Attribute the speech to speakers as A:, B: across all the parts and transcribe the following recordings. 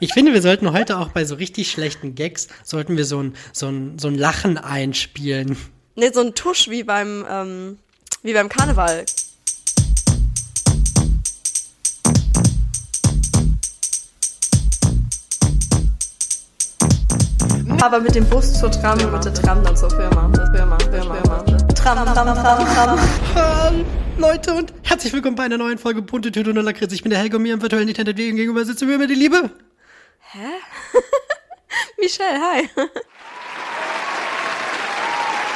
A: Ich finde, wir sollten heute auch bei so richtig schlechten Gags, sollten wir so ein, so ein, so ein Lachen einspielen.
B: Ne, so ein Tusch wie beim, ähm, wie beim Karneval. Aber mit dem Bus zur Tram und mit der Tram dann zur Firma. Firma, Firma, Firma. Tram, Tram, Tram, Tram.
A: Hallo, Leute und herzlich willkommen bei einer neuen Folge Bunte Tüte und Lakritz. Ich bin der Helge und mir im virtuellen Internet gegenüber sitzen wir mir die Liebe.
B: Hä? Michelle, hi.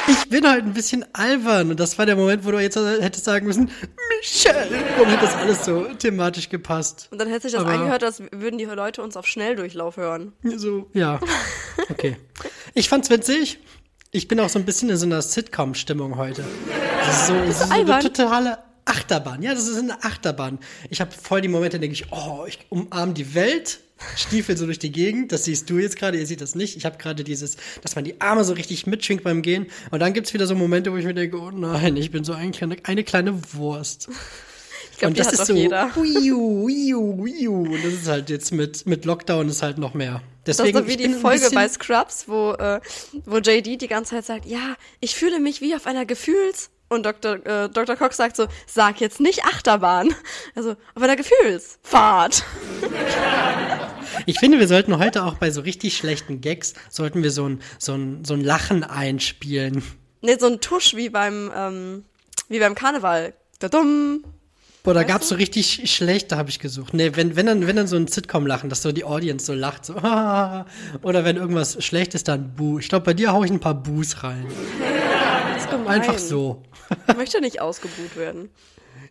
A: Ich bin halt ein bisschen albern und das war der Moment, wo du jetzt hättest sagen müssen, Michelle. Dann hätte das alles so thematisch gepasst.
B: Und dann hätte sich das
A: Aber-
B: angehört, als würden die Leute uns auf Schnelldurchlauf hören.
A: So, ja. Okay. Ich fand's witzig. Ich bin auch so ein bisschen in so einer Sitcom-Stimmung heute. Das ist so, ist so eine
B: albern?
A: totale Achterbahn. Ja, das ist eine Achterbahn. Ich habe voll die Momente, denke ich, oh, ich umarme die Welt, stiefel so durch die Gegend. Das siehst du jetzt gerade, ihr seht das nicht. Ich habe gerade dieses, dass man die Arme so richtig mitschwingt beim Gehen. Und dann gibt's wieder so Momente, wo ich mir denke, oh nein, ich bin so ein kleine, eine kleine Wurst.
B: Ich glaube,
A: das ist so,
B: jeder.
A: uiu, uiu, uiu. Und das ist halt jetzt mit, mit Lockdown ist halt noch mehr.
B: Das
A: Deswegen,
B: ist so wie die Folge bei Scrubs, wo, äh, wo JD die ganze Zeit sagt, ja, ich fühle mich wie auf einer Gefühls... Und Dr. Äh, Dr. Cox sagt so, sag jetzt nicht Achterbahn. Also, auf einer Gefühlsfahrt.
A: Ich finde, wir sollten heute auch bei so richtig schlechten Gags, sollten wir so ein, so ein, so ein Lachen einspielen.
B: Ne, so ein Tusch wie beim, ähm, wie beim Karneval. Da dumm.
A: Boah, da
B: Weißt
A: gab's
B: du?
A: so richtig schlechte, habe ich gesucht. Nee, wenn, wenn dann, wenn dann so ein Sitcom-Lachen, dass so die Audience so lacht, so, oder wenn irgendwas schlecht ist, dann Buh. Ich glaube, bei dir hau ich ein paar Buhs rein.
B: Gemein.
A: Einfach so.
B: Ich möchte nicht ausgebuht werden.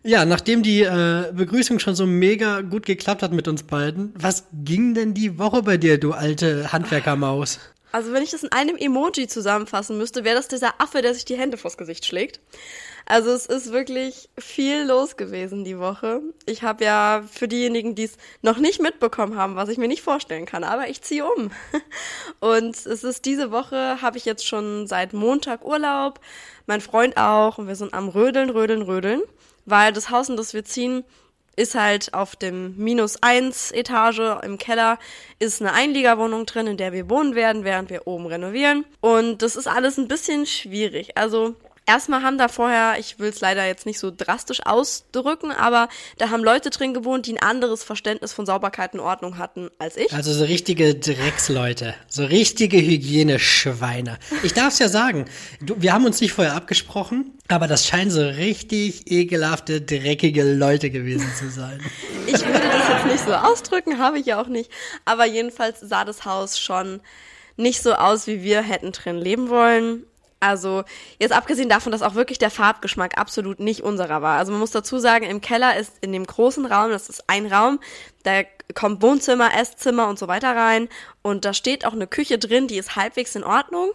A: Ja, nachdem die äh, Begrüßung schon so mega gut geklappt hat mit uns beiden, was ging denn die Woche bei dir, du alte Handwerkermaus?
B: Also wenn ich das in einem Emoji zusammenfassen müsste, wäre das dieser Affe, der sich die Hände vors Gesicht schlägt. Also es ist wirklich viel los gewesen die Woche. Ich habe ja für diejenigen, die es noch nicht mitbekommen haben, was ich mir nicht vorstellen kann, aber ich ziehe um. Und es ist diese Woche, habe ich jetzt schon seit Montag Urlaub, mein Freund auch, und wir sind am Rödeln, Rödeln, Rödeln, weil das Haus, in das wir ziehen, ist halt auf dem minus eins Etage im Keller ist eine Einliegerwohnung drin, in der wir wohnen werden, während wir oben renovieren. Und das ist alles ein bisschen schwierig. Also erstmal haben da vorher, ich will es leider jetzt nicht so drastisch ausdrücken, aber da haben Leute drin gewohnt, die ein anderes Verständnis von Sauberkeit und Ordnung hatten als ich.
A: Also so richtige Drecksleute, so richtige Hygieneschweine. Ich darf's ja sagen, du, wir haben uns nicht vorher abgesprochen, aber das scheinen so richtig ekelhafte, dreckige Leute gewesen zu sein.
B: Ich würde das jetzt nicht so ausdrücken, habe ich ja auch nicht. Aber jedenfalls sah das Haus schon nicht so aus, wie wir hätten drin leben wollen. Also jetzt abgesehen davon, dass auch wirklich der Farbgeschmack absolut nicht unserer war. Also man muss dazu sagen, im Keller ist in dem großen Raum, das ist ein Raum, da kommt Wohnzimmer, Esszimmer und so weiter rein. Und da steht auch eine Küche drin, die ist halbwegs in Ordnung.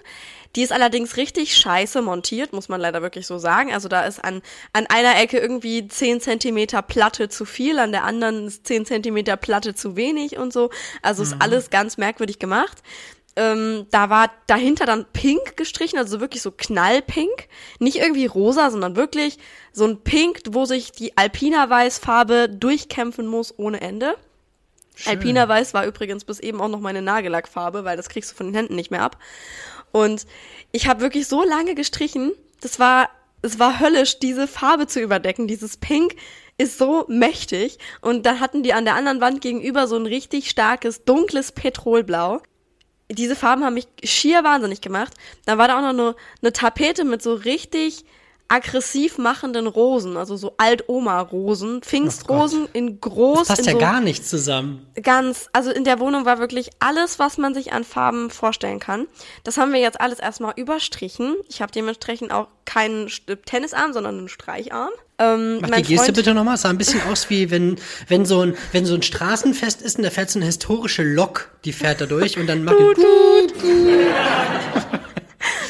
B: Die ist allerdings richtig scheiße montiert, muss man leider wirklich so sagen. Also da ist an, an einer Ecke irgendwie 10 Zentimeter Platte zu viel, an der anderen ist 10 Zentimeter Platte zu wenig und so. Also ist alles ganz merkwürdig gemacht. Ähm, da war dahinter dann pink gestrichen, also wirklich so knallpink. Nicht irgendwie rosa, sondern wirklich so ein Pink, wo sich die Alpina Weiß-Farbe durchkämpfen muss ohne Ende. Alpina Weiß war übrigens bis eben auch noch meine Nagellackfarbe, weil das kriegst du von den Händen nicht mehr ab. Und ich habe wirklich so lange gestrichen, das war, es war höllisch, diese Farbe zu überdecken. Dieses Pink ist so mächtig. Und dann hatten die an der anderen Wand gegenüber so ein richtig starkes, dunkles Petrolblau. Diese Farben haben mich schier wahnsinnig gemacht. Dann war da auch noch eine, eine Tapete mit so richtig aggressiv machenden Rosen, also so Alt-Oma-Rosen, Pfingstrosen in groß.
A: Das passt
B: in
A: ja
B: so
A: gar nicht zusammen.
B: ganz, also in der Wohnung war wirklich alles, was man sich an Farben vorstellen kann. Das haben wir jetzt alles erstmal überstrichen. Ich habe dementsprechend auch keinen Tennisarm, sondern einen Streicharm. Ähm,
A: Mach die Geste
B: Freund-
A: bitte nochmal. Es sah ein bisschen aus wie wenn, wenn so ein, wenn so ein Straßenfest ist und da fährt so eine historische Lok, die fährt da durch und dann macht die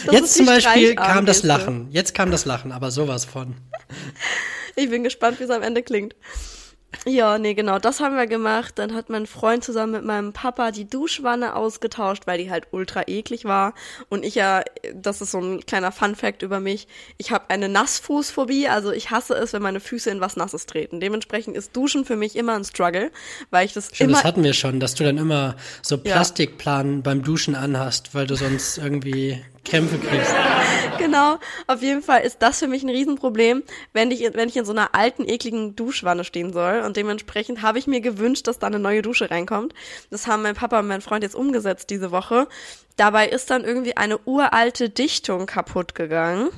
B: Das
A: Jetzt zum Beispiel kam das. Lachen. Jetzt kam das Lachen, aber sowas von.
B: Ich bin gespannt, wie es am Ende klingt. Ja, nee, genau, das haben wir gemacht. Dann hat mein Freund zusammen mit meinem Papa die Duschwanne ausgetauscht, weil die halt ultra eklig war. Und ich ja, das ist so ein kleiner Fun-Fact über mich, ich habe eine Nassfußphobie, also ich hasse es, wenn meine Füße in was Nasses treten. Dementsprechend ist Duschen für mich immer ein Struggle, weil ich das
A: Stimmt,
B: immer...
A: das hatten wir schon, dass du dann immer so Plastikplanen beim Duschen anhast, weil du sonst irgendwie Krämpfe kriegst.
B: genau, auf jeden Fall ist das für mich ein Riesenproblem, wenn ich, wenn ich in so einer alten, ekligen Duschwanne stehen soll. Und dementsprechend habe ich mir gewünscht, dass da eine neue Dusche reinkommt. Das haben mein Papa und mein Freund jetzt umgesetzt diese Woche. Dabei ist dann irgendwie eine uralte Dichtung kaputt gegangen.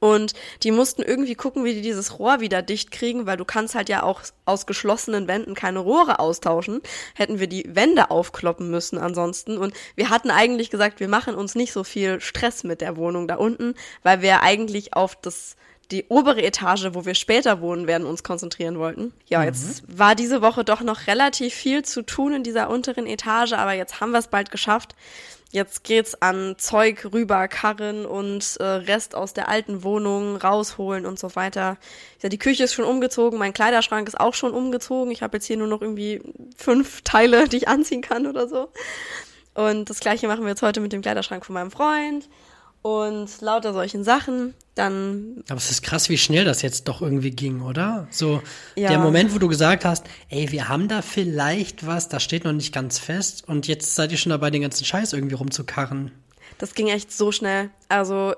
B: Und die mussten irgendwie gucken, wie die dieses Rohr wieder dicht kriegen, weil du kannst halt ja auch aus geschlossenen Wänden keine Rohre austauschen. Hätten wir die Wände aufkloppen müssen ansonsten. Und wir hatten eigentlich gesagt, wir machen uns nicht so viel Stress mit der Wohnung da unten, weil wir eigentlich auf das die obere Etage, wo wir später wohnen werden, uns konzentrieren wollten. Ja, jetzt war diese Woche doch noch relativ viel zu tun in dieser unteren Etage, aber jetzt haben wir es bald geschafft. Jetzt geht's an Zeug rüber, Karren und äh, Rest aus der alten Wohnung rausholen und so weiter. Ja, die Küche ist schon umgezogen, mein Kleiderschrank ist auch schon umgezogen. Ich habe jetzt hier nur noch irgendwie fünf Teile, die ich anziehen kann oder so. Und das gleiche machen wir jetzt heute mit dem Kleiderschrank von meinem Freund und lauter solchen Sachen. Dann
A: Aber es ist krass, wie schnell das jetzt doch irgendwie ging, oder? So
B: Ja.
A: der Moment, wo du gesagt hast, ey, wir haben da vielleicht was, das steht noch nicht ganz fest und jetzt seid ihr schon dabei, den ganzen Scheiß irgendwie rumzukarren.
B: Das ging echt so schnell. Also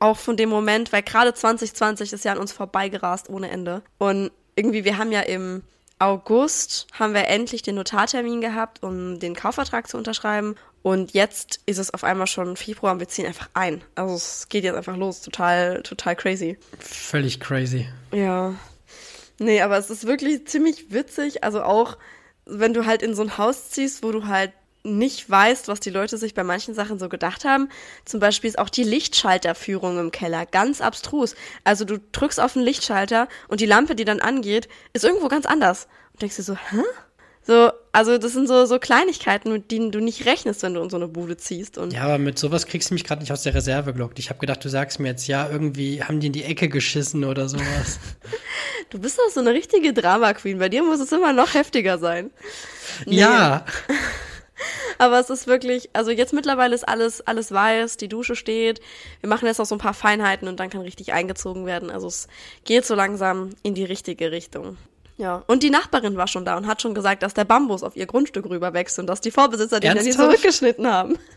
B: auch von dem Moment, weil gerade 2020 ist ja an uns vorbeigerast ohne Ende. Und irgendwie, wir haben ja im August haben wir endlich den Notartermin gehabt, um den Kaufvertrag zu unterschreiben. Und jetzt ist es auf einmal schon Februar und wir ziehen einfach ein. Also es geht jetzt einfach los. Total, total crazy.
A: Völlig crazy.
B: Ja. Nee, aber es ist wirklich ziemlich witzig. Also auch, wenn du halt in so ein Haus ziehst, wo du halt nicht weißt, was die Leute sich bei manchen Sachen so gedacht haben. Zum Beispiel ist auch die Lichtschalterführung im Keller ganz abstrus. Also du drückst auf den Lichtschalter und die Lampe, die dann angeht, ist irgendwo ganz anders. Und denkst dir so, hä? So, also das sind so, so Kleinigkeiten, mit denen du nicht rechnest, wenn du in so eine Bude ziehst. Und
A: Ja, aber mit sowas kriegst du mich gerade nicht aus der Reserve gelockt. Ich habe gedacht, du sagst mir jetzt, ja, irgendwie haben die in die Ecke geschissen oder sowas.
B: du bist doch so eine richtige Drama Queen. Bei dir muss es immer noch heftiger sein. Nee.
A: Ja,
B: Aber es ist wirklich, also jetzt mittlerweile ist alles, alles weiß, die Dusche steht. Wir machen jetzt noch so ein paar Feinheiten und dann kann richtig eingezogen werden. Also es geht so langsam in die richtige Richtung. Ja, und die Nachbarin war schon da und hat schon gesagt, dass der Bambus auf ihr Grundstück rüber wächst und dass die Vorbesitzer den dann zurückgeschnitten haben.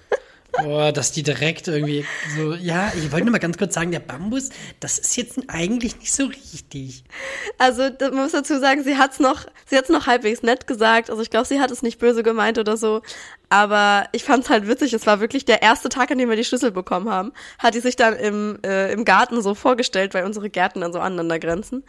A: Boah, dass die direkt irgendwie so, ja, ich wollte nur mal ganz kurz sagen, der Bambus, das ist jetzt eigentlich nicht so richtig.
B: Also man muss dazu sagen, sie hat's noch, sie hat's noch halbwegs nett gesagt. Also ich glaube, sie hat es nicht böse gemeint oder so. Aber ich fand's halt witzig. Es war wirklich der erste Tag, an dem wir die Schlüssel bekommen haben. Hat die sich dann im, äh, im Garten so vorgestellt, weil unsere Gärten dann so aneinander grenzen.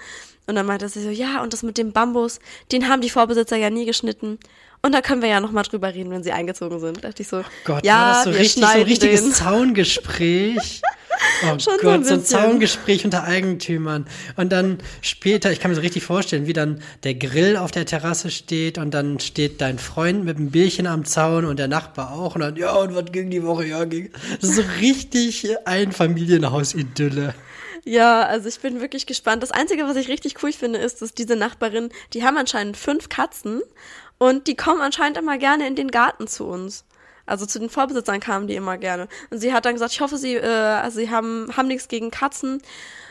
B: Und dann meinte sie so, ja, und das mit dem Bambus, den haben die Vorbesitzer ja nie geschnitten. Und da können wir ja noch mal drüber reden, wenn sie eingezogen sind. Da dachte ich so,
A: Gott,
B: ja,
A: war das so richtig, so ein richtiges
B: den.
A: Zaungespräch. Oh
B: Schon so ein
A: Gott, so ein. Zaungespräch unter Eigentümern. Und dann später, ich kann mir so richtig vorstellen, wie dann der Grill auf der Terrasse steht und dann steht dein Freund mit einem Bierchen am Zaun und der Nachbar auch und dann, ja, und was ging die Woche? Ja, ging. Das ist so richtig ein Familienhaus-Idylle.
B: Ja, also ich bin wirklich gespannt. Das Einzige, was ich richtig cool finde, ist, dass diese Nachbarin, die haben anscheinend fünf Katzen und die kommen anscheinend immer gerne in den Garten zu uns. Also zu den Vorbesitzern kamen die immer gerne. Und sie hat dann gesagt, ich hoffe, sie, äh, also sie haben, haben nichts gegen Katzen.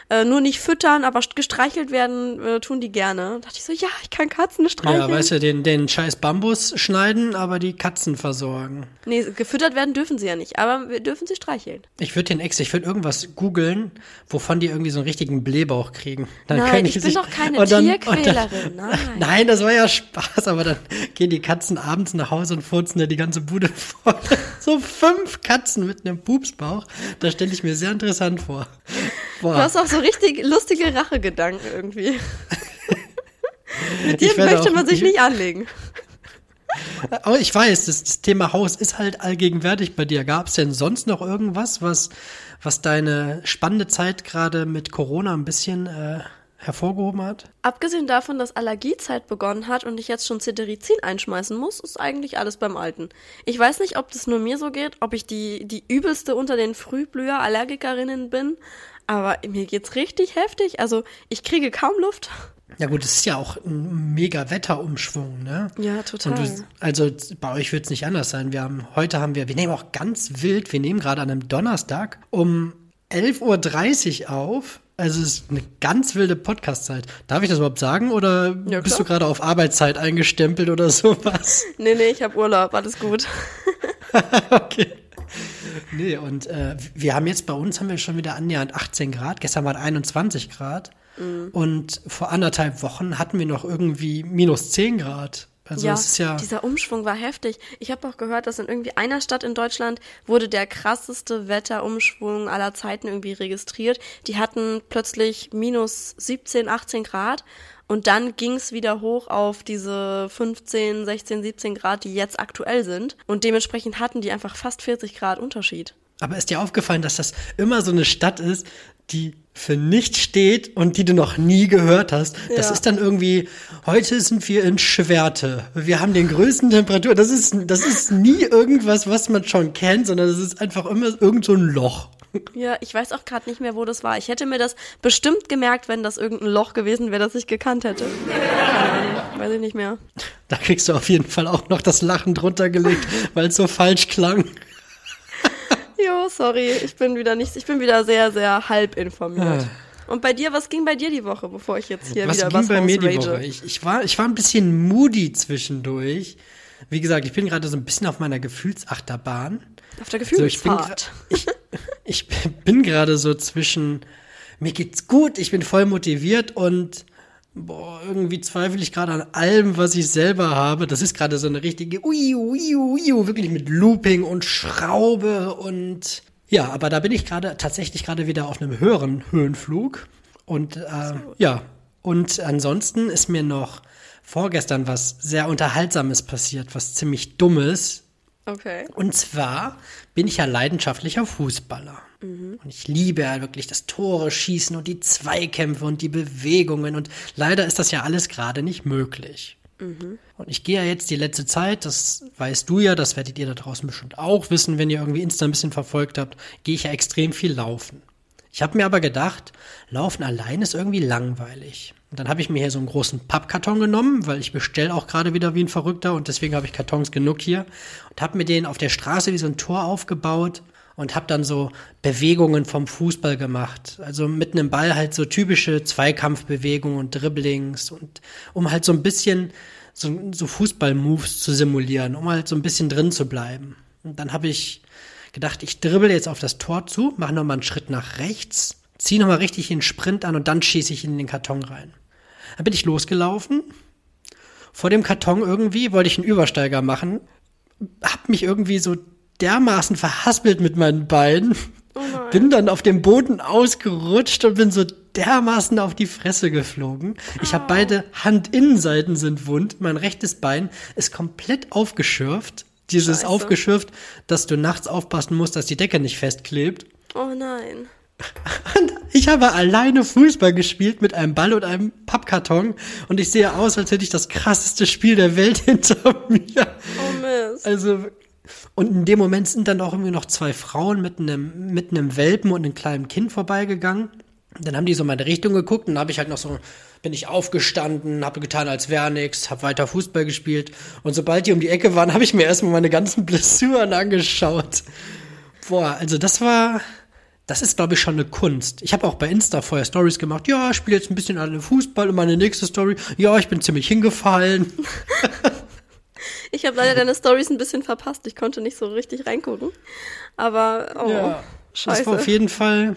B: Äh, nur nicht füttern, aber gestreichelt werden äh, tun die gerne. Da dachte ich so, ja, ich kann Katzen streicheln.
A: Ja, weißt du, den, den scheiß Bambus schneiden, aber die Katzen versorgen.
B: Nee, gefüttert werden dürfen sie ja nicht, aber wir dürfen sie streicheln.
A: Ich würde den Ex, ich würde irgendwas googeln, wovon die irgendwie so einen richtigen Blähbauch kriegen. Dann
B: Nein, ich
A: die
B: bin doch keine
A: dann-
B: Tierquälerin,
A: dann-
B: nein.
A: Nein, das war ja Spaß, aber dann gehen die Katzen abends nach Hause und furzen ja die ganze Bude voll. So fünf Katzen mit einem Pupsbauch, das stelle ich mir sehr interessant vor. Boah.
B: Du hast auch so richtig lustige Rachegedanken irgendwie. Mit dir möchte man sich
A: ich-
B: nicht anlegen.
A: Aber ich weiß, das, das Thema Haus ist halt allgegenwärtig bei dir. Gab es denn sonst noch irgendwas, was, was deine spannende Zeit gerade mit Corona ein bisschen äh, hervorgehoben hat?
B: Abgesehen davon, dass Allergiezeit begonnen hat und ich jetzt schon Cetirizin einschmeißen muss, ist eigentlich alles beim Alten. Ich weiß nicht, ob das nur mir so geht, ob ich die, die übelste unter den Frühblüher-Allergikerinnen bin, aber mir geht's richtig heftig. Also ich kriege kaum Luft.
A: Ja gut, es ist ja auch ein mega Wetterumschwung, ne?
B: Ja, total.
A: Du, also bei euch wird es nicht anders sein. Wir haben, heute haben wir, wir nehmen auch ganz wild, wir nehmen gerade an einem Donnerstag um 11.30 Uhr auf. Also es ist eine ganz wilde Podcast-Zeit. Darf ich das überhaupt sagen oder
B: Ja,
A: bist du gerade auf Arbeitszeit eingestempelt oder sowas?
B: Nee, nee, ich habe Urlaub, alles gut.
A: okay. Nee, und äh, wir haben jetzt bei uns haben wir schon wieder annähernd 18 Grad. Gestern waren 21 Grad.
B: Mhm.
A: Und vor anderthalb Wochen hatten wir noch irgendwie minus 10 Grad. Also es ist ja.
B: dieser Umschwung war heftig. Ich habe auch gehört, dass in irgendwie einer Stadt in Deutschland wurde der krasseste Wetterumschwung aller Zeiten irgendwie registriert. Die hatten plötzlich minus 17, 18 Grad und dann ging es wieder hoch auf diese 15, 16, 17 Grad, die jetzt aktuell sind. Und dementsprechend hatten die einfach fast 40 Grad Unterschied.
A: Aber ist dir aufgefallen, dass das immer so eine Stadt ist, die für nichts steht und die du noch nie gehört hast? Das
B: Ja.
A: ist dann irgendwie, heute sind wir in Schwerte. Wir haben den größten Temperatur. Das ist, das ist nie irgendwas, was man schon kennt, sondern das ist einfach immer irgend so ein Loch.
B: Ja, ich weiß auch gerade nicht mehr, wo das war. Ich hätte mir das bestimmt gemerkt, wenn das irgendein Loch gewesen wäre, das ich gekannt hätte. Weiß ich nicht mehr.
A: Da kriegst du auf jeden Fall auch noch das Lachen drunter gelegt, weil es so falsch klang.
B: Jo, sorry, ich bin wieder nicht, ich bin wieder sehr, sehr halb informiert. Und bei dir, was ging bei dir die Woche, bevor ich jetzt hier
A: Ah. Was
B: wieder
A: ging
B: was
A: bei mir die? Woche? Ich, ich, war, ich war ein bisschen moody zwischendurch. Wie gesagt, ich bin gerade so ein bisschen auf meiner Gefühlsachterbahn.
B: Auf der
A: So, ich bin,
B: Gefühlsfahrt.
A: gra- ich, bin gerade so zwischen, mir geht's gut, ich bin voll motiviert und boah, irgendwie zweifle ich gerade an allem, was ich selber habe. Das ist gerade so eine richtige ui, ui, ui, wirklich mit Looping und Schraube und ja, aber da bin ich gerade tatsächlich gerade wieder auf einem höheren Höhenflug und äh, ja, und ansonsten ist mir noch vorgestern was sehr Unterhaltsames passiert, was ziemlich dummes.
B: Okay.
A: Und zwar bin ich ja leidenschaftlicher Fußballer. Und ich liebe ja wirklich das Tore schießen und die Zweikämpfe und die Bewegungen. Und leider ist das ja alles gerade nicht möglich. Und ich gehe ja jetzt die letzte Zeit, das weißt du ja, das werdet ihr da draußen bestimmt auch wissen, wenn ihr irgendwie Insta ein bisschen verfolgt habt, gehe ich ja extrem viel laufen. Ich habe mir aber gedacht, Laufen allein ist irgendwie langweilig. Und dann habe ich mir hier so einen großen Pappkarton genommen, weil ich bestell auch gerade wieder wie ein Verrückter und deswegen habe ich Kartons genug hier und habe mir den auf der Straße wie so ein Tor aufgebaut und habe dann so Bewegungen vom Fußball gemacht. Also mit einem Ball halt so typische Zweikampfbewegungen und Dribblings und um halt so ein bisschen so, so Fußball-Moves zu simulieren, um halt so ein bisschen drin zu bleiben. Und dann habe ich gedacht, ich dribbel jetzt auf das Tor zu, mache nochmal einen Schritt nach rechts, ziehe nochmal richtig den Sprint an und dann schieße ich in den Karton rein. Dann bin ich losgelaufen. Vor dem Karton irgendwie wollte ich einen Übersteiger machen, hab mich irgendwie so dermaßen verhaspelt mit meinen Beinen, bin dann auf dem Boden ausgerutscht und bin so dermaßen auf die Fresse geflogen. Ich habe beide Handinnenseiten sind wund, mein rechtes Bein ist komplett aufgeschürft. Dieses
B: Scheiße.
A: aufgeschürft, dass du nachts aufpassen musst, dass die Decke nicht festklebt.
B: Oh nein.
A: Und ich habe alleine Fußball gespielt mit einem Ball und einem Pappkarton und ich sehe aus, als hätte ich das krasseste Spiel der Welt hinter mir.
B: Oh Mist.
A: Also, und in dem Moment sind dann auch irgendwie noch zwei Frauen mit einem, mit einem Welpen und einem kleinen Kind vorbeigegangen. Dann haben die so in meine Richtung geguckt und dann habe ich halt noch so, bin ich aufgestanden, habe getan, als wäre nix, habe weiter Fußball gespielt. Und sobald die um die Ecke waren, habe ich mir erstmal meine ganzen Blessuren angeschaut. Boah, also das war, das ist, glaube ich, schon eine Kunst. Ich habe auch bei Insta vorher Stories gemacht. Ja, ich spiele jetzt ein bisschen alle Fußball und meine nächste Story. Ja, ich bin ziemlich hingefallen.
B: Ich habe leider deine Stories ein bisschen verpasst. Ich konnte nicht so richtig reingucken. Aber, oh,
A: Ja,
B: scheiße.
A: Das war auf jeden Fall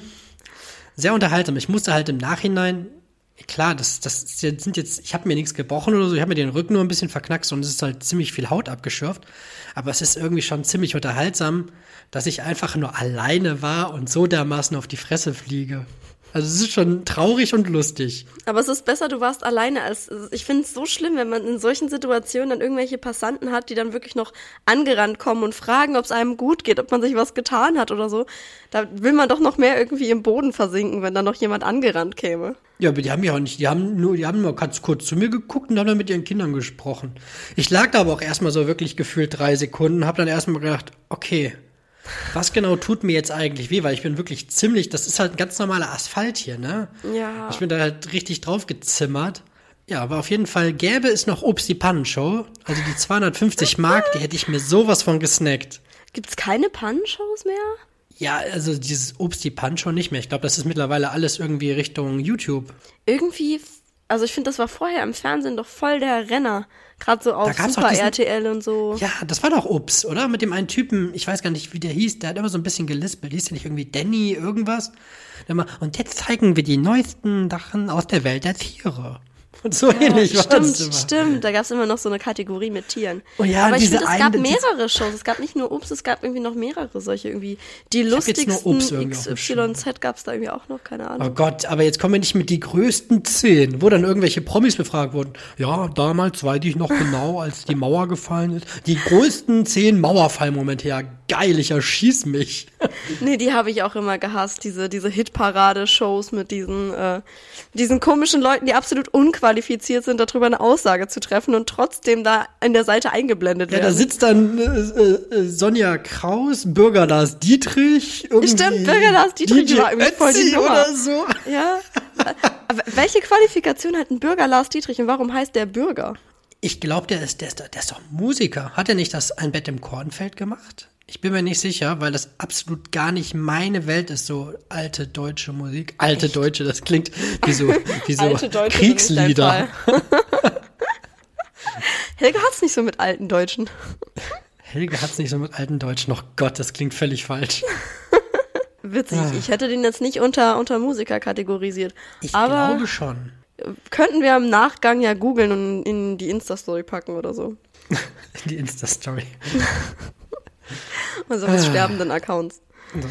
A: sehr unterhaltsam. Ich musste halt im Nachhinein, klar, das, das sind jetzt, ich habe mir nichts gebrochen oder so, ich habe mir den Rücken nur ein bisschen verknackst und es ist halt ziemlich viel Haut abgeschürft. Aber es ist irgendwie schon ziemlich unterhaltsam, dass ich einfach nur alleine war und so dermaßen auf die Fresse fliege. Also es ist schon traurig und lustig.
B: Aber es ist besser, du warst alleine als. Ich finde es so schlimm, wenn man in solchen Situationen dann irgendwelche Passanten hat, die dann wirklich noch angerannt kommen und fragen, ob es einem gut geht, ob man sich was getan hat oder so. Da will man doch noch mehr irgendwie im Boden versinken, wenn da noch jemand angerannt käme.
A: Ja, aber die haben ja auch nicht, die haben nur, die haben nur ganz kurz zu mir geguckt und haben dann mit ihren Kindern gesprochen. Ich lag da aber auch erstmal so wirklich gefühlt drei Sekunden, hab dann erstmal gedacht, okay, was genau tut mir jetzt eigentlich weh? Weil ich bin wirklich ziemlich, das ist halt ein ganz normaler Asphalt hier, ne?
B: Ja.
A: Ich bin da halt richtig drauf gezimmert. Ja, aber auf jeden Fall gäbe es noch Obst die Pannenshow. Also die 250 Mark, die hätte ich mir sowas von gesnackt.
B: Gibt's keine Pannenshows mehr?
A: Ja, also dieses Obst die Pannenshow nicht mehr. Ich glaube, das ist mittlerweile alles irgendwie Richtung YouTube.
B: Irgendwie, also ich finde, das war vorher im Fernsehen doch voll der Renner. Gerade so auf Super
A: diesen-
B: RTL und so.
A: Ja, das war doch Obst, oder? Mit dem einen Typen, ich weiß gar nicht, wie der hieß, der hat immer so ein bisschen gelispelt. Hieß der nicht irgendwie Danny irgendwas? Und jetzt zeigen wir die neuesten Sachen aus der Welt der Tiere. Und so ähnlich war
B: stimmt, stimmt. Da gab es immer noch so eine Kategorie mit Tieren.
A: Oh ja,
B: Aber ich finde, es gab mehrere Shows. Es gab nicht nur Obst, es gab irgendwie noch mehrere solche irgendwie. Die lustigsten XYZ gab es da irgendwie auch noch, keine Ahnung.
A: Oh Gott, aber jetzt kommen wir nicht mit die größten zehn, wo dann irgendwelche Promis befragt wurden. Ja, damals weiß ich noch genau, als die Mauer gefallen ist. Die größten zehn Mauerfallmomente. Ja, geil, ich erschieß mich.
B: Nee, die habe ich auch immer gehasst, diese, diese Hitparade-Shows mit diesen, äh, diesen komischen Leuten, die absolut unqualifiziert sind, darüber eine Aussage zu treffen und trotzdem da in der Seite eingeblendet
A: Ja, da
B: werden.
A: sitzt dann äh, äh, Sonja Kraus, Bürger Lars Dietrich. Irgendwie
B: Stimmt, Bürger Lars Dietrich
A: DJ
B: war irgendwie voll die Nummer.
A: oder so.
B: Ja. Aber welche Qualifikation hat ein Bürger Lars Dietrich und warum heißt der Bürger?
A: Ich glaube, der ist, der, ist, der ist doch Musiker. Hat er nicht das Ein Bett im Kornfeld gemacht? Ich bin mir nicht sicher, weil das absolut gar nicht meine Welt ist, so alte deutsche Musik. Alte deutsche, das klingt wie so, wie so Kriegslieder.
B: Helge hat's nicht so mit alten Deutschen.
A: Helge hat's nicht so mit alten Deutschen. Noch Gott, das klingt völlig falsch.
B: Witzig.
A: Ah.
B: Ich hätte den jetzt nicht unter, unter Musiker kategorisiert.
A: Ich
B: Aber
A: glaube schon.
B: könnten wir im Nachgang ja googeln und in die Insta-Story packen oder so.
A: Die Insta-Story.
B: Also
A: Ah.
B: sterbenden Accounts.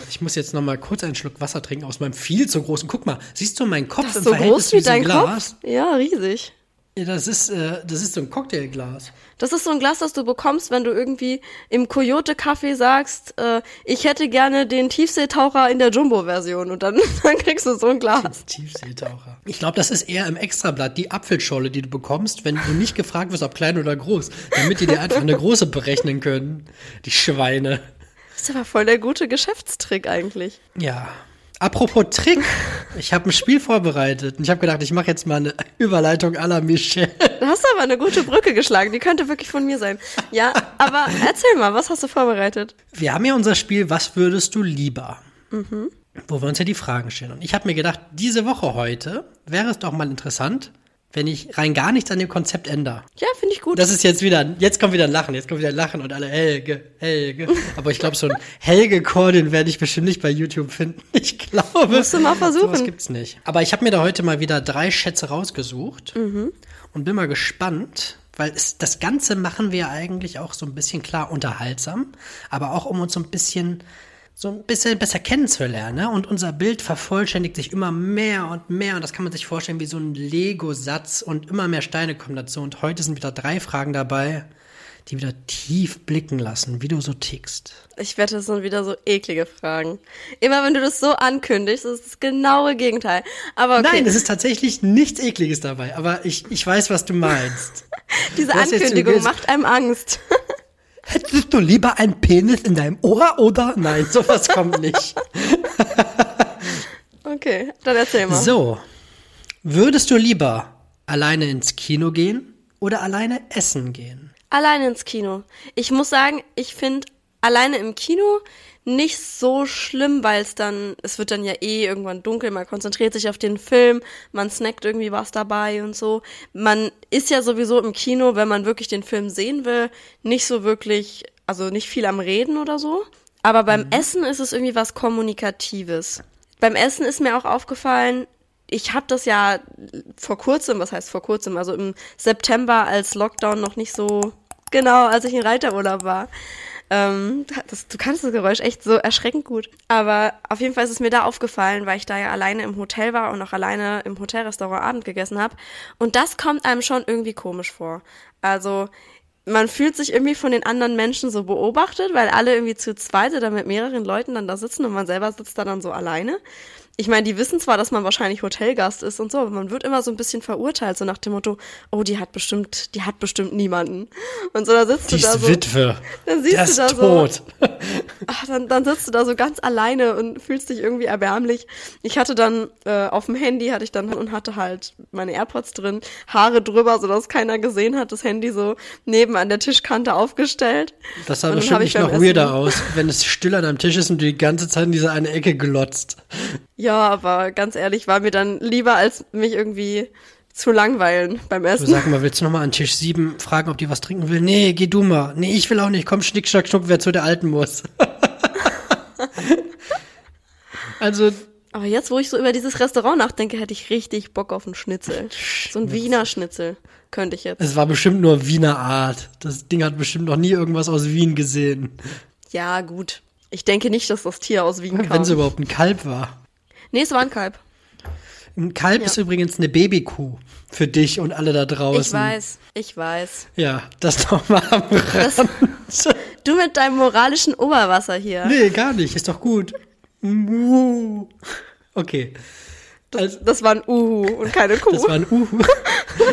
A: Ich muss jetzt noch mal kurz einen Schluck Wasser trinken aus meinem viel zu großen. Guck mal, siehst du meinen Kopf
B: Das
A: im
B: ist so
A: Verhältnis
B: groß
A: zu
B: wie dein
A: Glas?
B: Kopf? Ja, riesig.
A: Ja, das ist, äh, das ist so ein Cocktailglas.
B: Das ist so ein Glas, das du bekommst, wenn du irgendwie im Coyote-Café sagst, äh, ich hätte gerne den Tiefseetaucher in der Jumbo-Version und dann, dann kriegst du so ein Glas.
A: Tiefseetaucher. Ich glaube, das ist eher im Extrablatt die Apfelscholle, die du bekommst, wenn du nicht gefragt wirst, ob klein oder groß, damit die dir einfach eine große berechnen können. Die Schweine.
B: Das ist aber voll der gute Geschäftstrick eigentlich.
A: Ja. Apropos Trick, ich habe ein Spiel vorbereitet und ich habe gedacht, ich mache jetzt mal eine Überleitung à la Michel.
B: Da hast du aber eine gute Brücke geschlagen, die könnte wirklich von mir sein. Ja, aber erzähl mal, was hast du vorbereitet?
A: Wir haben ja unser Spiel Was würdest du lieber? Wo wir uns ja die Fragen stellen. Und ich habe mir gedacht, diese Woche heute wäre es doch mal interessant, wenn ich rein gar nichts an dem Konzept ändere.
B: Ja, gut.
A: Das ist jetzt wieder, jetzt kommt wieder ein Lachen, jetzt kommt wieder ein Lachen und alle Helge, Helge. Aber ich glaube, so ein Helge-Chor, den werde ich bestimmt nicht bei YouTube finden. Ich glaube.
B: Musst du mal versuchen.
A: Sowas gibt's nicht. Aber ich habe mir da heute mal wieder drei Schätze rausgesucht und bin mal gespannt, weil es, das Ganze machen wir eigentlich auch so ein bisschen klar unterhaltsam, aber auch um uns so ein bisschen so ein bisschen besser kennenzulernen. Ne? Und unser Bild vervollständigt sich immer mehr und mehr. Und das kann man sich vorstellen wie so ein Lego-Satz. Und immer mehr Steine kommen dazu. Und heute sind wieder drei Fragen dabei, die wieder tief blicken lassen, wie du so tickst.
B: Ich wette, das sind wieder so eklige Fragen. Immer wenn du das so ankündigst, ist das genaue Gegenteil. Aber okay,
A: Nein, es ist tatsächlich nichts Ekliges dabei. Aber ich, ich weiß, was du meinst.
B: diese Ankündigung macht einem Angst.
A: Hättest du lieber einen Penis in deinem Ohr oder? Nein, sowas kommt nicht.
B: Okay, dann erzähl mal.
A: So, würdest du lieber alleine ins Kino gehen oder alleine essen gehen?
B: Alleine ins Kino. Ich muss sagen, ich finde alleine im Kino nicht so schlimm, weil es dann, es wird dann ja eh irgendwann dunkel, man konzentriert sich auf den Film, man snackt irgendwie was dabei und so. Man ist ja sowieso im Kino, wenn man wirklich den Film sehen will, nicht so wirklich, also nicht viel am Reden oder so. Aber beim Essen ist es irgendwie was Kommunikatives. Beim Essen ist mir auch aufgefallen, ich habe das ja vor kurzem, was heißt vor kurzem, also im September, als Lockdown noch nicht so genau, als ich in Reiterurlaub war. Ähm, das, du kannst das Geräusch echt so erschreckend gut. Aber auf jeden Fall ist es mir da aufgefallen, weil ich da ja alleine im Hotel war und auch alleine im Hotelrestaurant Abend gegessen habe. Und das kommt einem schon irgendwie komisch vor. Also man fühlt sich irgendwie von den anderen Menschen so beobachtet, weil alle irgendwie zu zweit oder mit mehreren Leuten dann da sitzen und man selber sitzt da dann so alleine. Ich meine, die wissen zwar, dass man wahrscheinlich Hotelgast ist und so, aber man wird immer so ein bisschen verurteilt, so nach dem Motto, oh, die hat bestimmt, die hat bestimmt niemanden. Und so, da sitzt
A: Die
B: du da
A: ist
B: so.
A: Witwe.
B: Dann siehst
A: Der
B: du
A: ist
B: da so-
A: tot.
B: ach, dann, dann sitzt du da so ganz alleine und fühlst dich irgendwie erbärmlich. Ich hatte dann äh, auf dem Handy hatte ich dann und hatte halt meine AirPods drin, Haare drüber, sodass keiner gesehen hat, das Handy so neben an der Tischkante aufgestellt.
A: Das sah bestimmt nicht noch
B: beim
A: weirder
B: Essen-
A: aus, wenn es still an deinem Tisch ist und du die ganze Zeit in diese eine Ecke glotzt.
B: Ja, aber ganz ehrlich, war mir dann lieber, als mich irgendwie zu langweilen beim
A: Du
B: Essen.
A: sag mal, willst du noch mal an Tisch 7 fragen, ob die was trinken will? Nee, geh du mal. Nee, ich will auch nicht. Komm, schnick, schnack, schnuck, wer zu der Alten muss. also,
B: Aber jetzt, wo ich so über dieses Restaurant nachdenke, hätte ich richtig Bock auf einen Schnitzel. So ein Wiener Schnitzel könnte ich jetzt.
A: es war bestimmt nur Wiener Art. Das Ding hat bestimmt noch nie irgendwas aus Wien gesehen.
B: Ja, gut. Ich denke nicht, dass das Tier aus Wien kam.
A: Wenn es überhaupt ein Kalb war.
B: Nee, es war ein Kalb.
A: Ein Kalb
B: Ja.
A: ist übrigens eine Babykuh. Für dich und alle da draußen.
B: Ich weiß, ich weiß.
A: Ja, das noch mal am Rand.
B: Du mit deinem moralischen Oberwasser hier.
A: Nee, gar nicht. Ist doch gut. Okay. Also,
B: Das war ein Uhu und keine Kuh.
A: das war ein Uhu.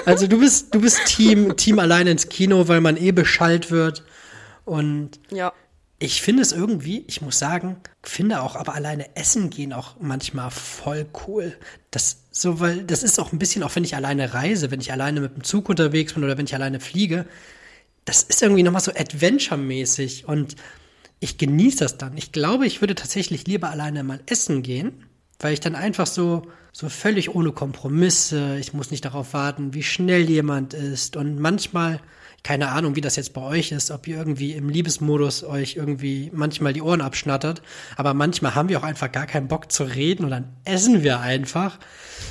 A: Also du bist, du bist Team, Team alleine ins Kino, weil man eh beschallt wird. Und
B: ja.
A: Ich finde es irgendwie, ich muss sagen, finde auch, aber alleine essen gehen auch manchmal voll cool. Das so, weil das ist auch ein bisschen, auch wenn ich alleine reise, wenn ich alleine mit dem Zug unterwegs bin oder wenn ich alleine fliege, das ist irgendwie nochmal so Adventure-mäßig und ich genieße das dann. Ich glaube, ich würde tatsächlich lieber alleine mal essen gehen, weil ich dann einfach so, so völlig ohne Kompromisse, ich muss nicht darauf warten, wie schnell jemand ist und manchmal, keine Ahnung, wie das jetzt bei euch ist, ob ihr irgendwie im Liebesmodus euch irgendwie manchmal die Ohren abschnattert, aber manchmal haben wir auch einfach gar keinen Bock zu reden und dann essen wir einfach.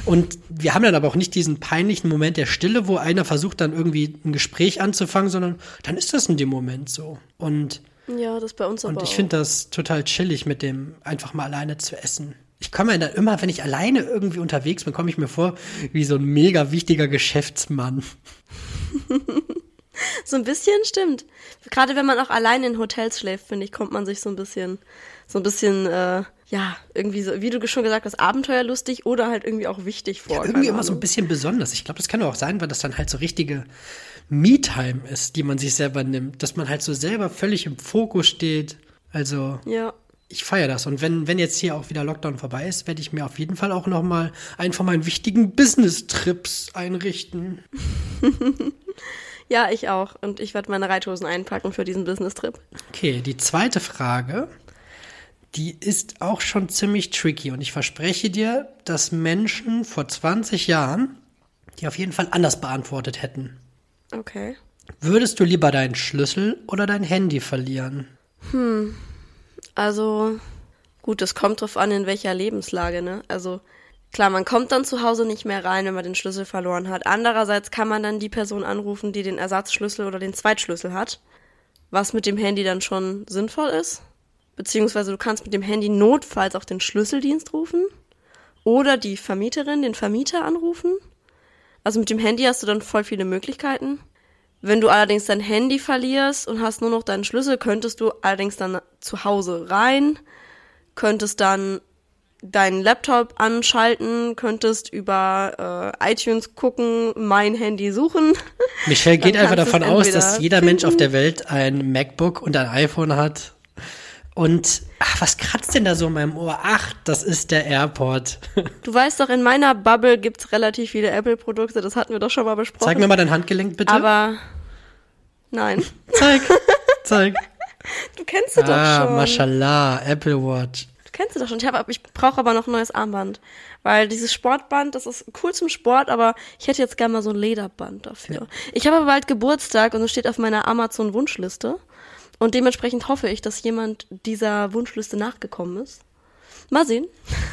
A: Und wir haben dann aber auch nicht diesen peinlichen Moment der Stille, wo einer versucht dann irgendwie ein Gespräch anzufangen, sondern dann ist das in dem Moment so. Und
B: Ja, das bei uns aber
A: und ich finde das total chillig, mit dem einfach mal alleine zu essen. Ich komme mir dann immer, wenn ich alleine irgendwie unterwegs bin, komme ich mir vor wie so ein mega wichtiger Geschäftsmann.
B: So ein bisschen stimmt. Gerade wenn man auch allein in Hotels schläft, finde ich, kommt man sich so ein bisschen, so ein bisschen, äh, ja, irgendwie so, wie du schon gesagt hast, abenteuerlustig oder halt irgendwie auch wichtig vor.
A: Irgendwie
B: keine
A: immer so ein bisschen besonders. Ich glaube, das kann auch sein, weil das dann halt so richtige Me-Time ist, die man sich selber nimmt. Dass man halt so selber völlig im Fokus steht. Also,
B: Ja.
A: ich feiere das. Und wenn, wenn jetzt hier auch wieder Lockdown vorbei ist, werde ich mir auf jeden Fall auch noch mal einen von meinen wichtigen Business-Trips einrichten.
B: Ja, ich auch. Und ich werde meine Reithosen einpacken für diesen Business-Trip.
A: Okay, die zweite Frage, die ist auch schon ziemlich tricky und ich verspreche dir, dass Menschen vor 20 Jahren die auf jeden Fall anders beantwortet hätten.
B: Okay.
A: Würdest du lieber deinen Schlüssel oder dein Handy verlieren?
B: Also, gut, es kommt drauf an, in welcher Lebenslage, ne? Also, klar, man kommt dann zu Hause nicht mehr rein, wenn man den Schlüssel verloren hat. Andererseits kann man dann die Person anrufen, die den Ersatzschlüssel oder den Zweitschlüssel hat, was mit dem Handy dann schon sinnvoll ist. Beziehungsweise du kannst mit dem Handy notfalls auch den Schlüsseldienst rufen oder die Vermieterin, den Vermieter anrufen. Also mit dem Handy hast du dann voll viele Möglichkeiten. Wenn du allerdings dein Handy verlierst und hast nur noch deinen Schlüssel, könntest du allerdings dann zu Hause rein, könntest dann deinen Laptop anschalten, könntest über äh, iTunes gucken, mein Handy suchen.
A: Michelle geht einfach davon aus, dass jeder Mensch auf der Welt ein MacBook und ein iPhone hat. Und ach, was kratzt denn da so in meinem Ohr? Ach, das ist der AirPod.
B: Du weißt doch, in meiner Bubble gibt's relativ viele Apple-Produkte, das hatten wir doch schon mal besprochen.
A: Zeig mir mal dein Handgelenk bitte.
B: Aber nein,
A: zeig, zeig.
B: du kennst sie doch
A: Ah,
B: schon.
A: mashallah, Apple Watch.
B: Du kennst sie doch schon. Ich, hab, ich brauche aber noch ein neues Armband. Weil dieses Sportband, das ist cool zum Sport, aber ich hätte jetzt gerne mal so ein Lederband dafür. Ich habe aber bald Geburtstag und es steht auf meiner Amazon-Wunschliste. Und dementsprechend hoffe ich, dass jemand dieser Wunschliste nachgekommen ist. Mal sehen.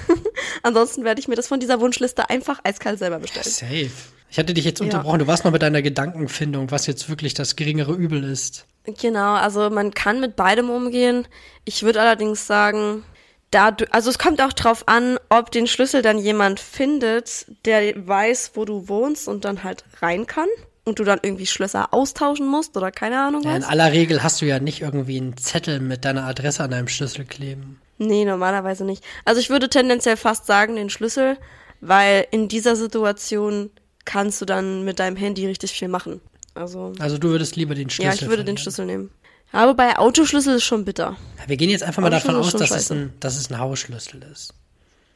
B: Ansonsten werde ich mir das von dieser Wunschliste einfach eiskalt selber bestellen.
A: Safe. Ich hatte dich jetzt
B: Ja.
A: unterbrochen. Du warst noch mit deiner Gedankenfindung, was jetzt wirklich das geringere Übel ist.
B: Genau, also man kann mit beidem umgehen. Ich würde allerdings sagen, da du, also es kommt auch drauf an, ob den Schlüssel dann jemand findet, der weiß, wo du wohnst und dann halt rein kann und du dann irgendwie Schlösser austauschen musst oder keine Ahnung
A: Ja, in
B: was.
A: aller Regel hast du ja nicht irgendwie einen Zettel mit deiner Adresse an deinem Schlüssel kleben.
B: Nee, normalerweise nicht. Also ich würde tendenziell fast sagen den Schlüssel, weil in dieser Situation kannst du dann mit deinem Handy richtig viel machen. Also
A: Also du würdest lieber den Schlüssel
B: ja, ich würde den
A: verlieren.
B: Schlüssel nehmen. Aber bei Autoschlüssel ist schon bitter.
A: Ja, wir gehen jetzt einfach mal davon aus, dass es, ein, dass es ein Hausschlüssel ist.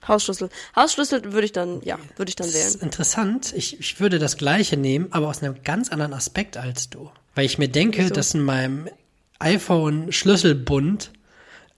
B: Hausschlüssel. Hausschlüssel würde ich dann, ja, würde ich dann
A: Das
B: wählen.
A: ist interessant. Ich, ich würde das gleiche nehmen, aber aus einem ganz anderen Aspekt als du. Weil ich mir denke,
B: Wieso?
A: dass in meinem iPhone-Schlüsselbund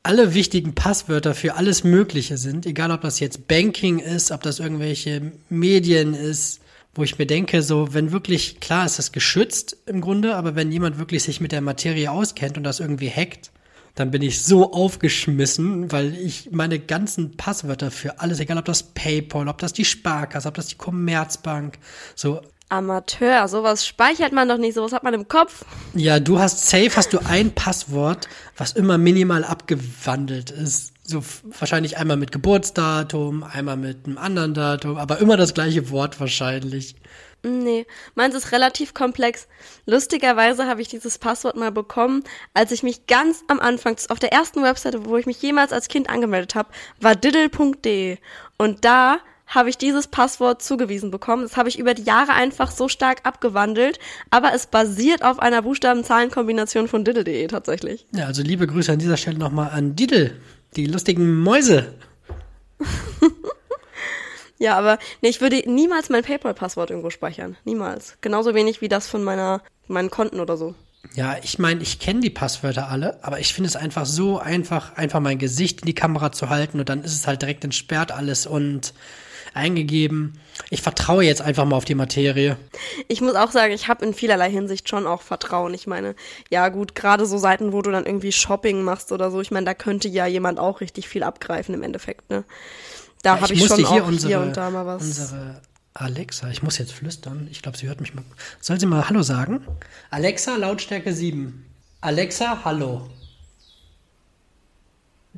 A: alle wichtigen Passwörter für alles Mögliche sind, egal ob das jetzt Banking ist, ob das irgendwelche Medien ist, wo ich mir denke, so, wenn wirklich, klar ist das geschützt im Grunde, aber wenn jemand wirklich sich mit der Materie auskennt und das irgendwie hackt, dann bin ich so aufgeschmissen, weil ich meine ganzen Passwörter für alles, egal ob das PayPal, ob das die Sparkasse, ob das die Commerzbank, so,
B: Amateur, sowas speichert man doch nicht, sowas hat man im Kopf.
A: ja, du hast safe, hast du ein Passwort, was immer minimal abgewandelt ist. So wahrscheinlich einmal mit Geburtsdatum, einmal mit einem anderen Datum, aber immer das gleiche Wort wahrscheinlich.
B: Nee, meins ist relativ komplex. Lustigerweise habe ich dieses Passwort mal bekommen, als ich mich ganz am Anfang, auf der ersten Webseite, wo ich mich jemals als Kind angemeldet habe, war diddle.de. Und da habe ich dieses Passwort zugewiesen bekommen. Das habe ich über die Jahre einfach so stark abgewandelt, aber es basiert auf einer Buchstaben-Zahlen-Kombination von diddle.de tatsächlich.
A: Ja, also liebe Grüße an dieser Stelle nochmal an Didel, die lustigen Mäuse.
B: Ja, aber nee, ich würde niemals mein PayPal-Passwort irgendwo speichern. Niemals. Genauso wenig wie das von meiner, meinen Konten oder so.
A: Ja, ich meine, ich kenne die Passwörter alle, aber ich finde es einfach so einfach, einfach mein Gesicht in die Kamera zu halten und dann ist es halt direkt entsperrt alles und eingegeben. Ich vertraue jetzt einfach mal auf die Materie.
B: Ich muss auch sagen, ich habe in vielerlei Hinsicht schon auch Vertrauen. Ich meine, ja gut, gerade so Seiten, wo du dann irgendwie Shopping machst oder so, ich meine, da könnte ja jemand auch richtig viel abgreifen im Endeffekt, ne? Da
A: Ja,
B: habe ich,
A: musste
B: schon
A: hier
B: auch
A: unsere,
B: hier und da mal was.
A: unsere Alexa, ich muss jetzt flüstern. Ich glaube, sie hört mich mal. Soll sie mal Hallo sagen? Alexa, Lautstärke 7. Alexa, Hallo.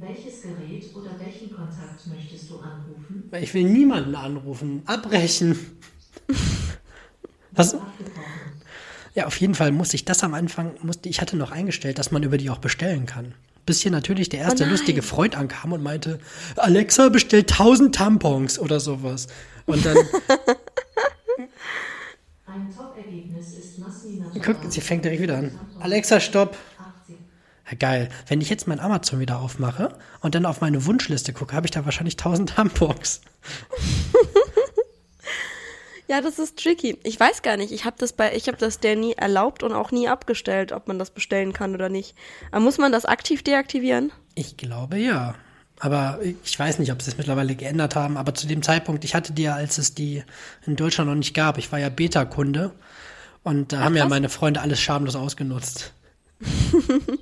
C: Welches Gerät oder welchen Kontakt möchtest du anrufen?
A: Ich will niemanden anrufen. Abbrechen. Was? Ja, auf jeden Fall musste ich das am Anfang, musste, ich hatte noch eingestellt, dass man über die auch bestellen kann. Bis hier natürlich der erste
B: Oh
A: lustige Freund ankam und meinte, Alexa bestellt 1000 Tampons oder sowas. Und dann,
C: Ein Top-Ergebnis ist Massi
A: guck, sie fängt direkt wieder an. Alexa, stopp.
C: 80.
A: Ja, geil. Wenn ich jetzt mein Amazon wieder aufmache und dann auf meine Wunschliste gucke, habe ich da wahrscheinlich 1000 Tampons.
B: Ja, das ist tricky. Ich weiß gar nicht. Ich habe das bei, ich habe das der nie erlaubt und auch nie abgestellt, ob man das bestellen kann oder nicht. Aber muss man das aktiv deaktivieren?
A: Ich glaube ja. Aber ich weiß nicht, ob sie es mittlerweile geändert haben. Aber zu dem Zeitpunkt, ich hatte die ja, als es die in Deutschland noch nicht gab. Ich war ja Beta-Kunde. Und da haben ja
B: krass.
A: meine Freunde alles schamlos ausgenutzt.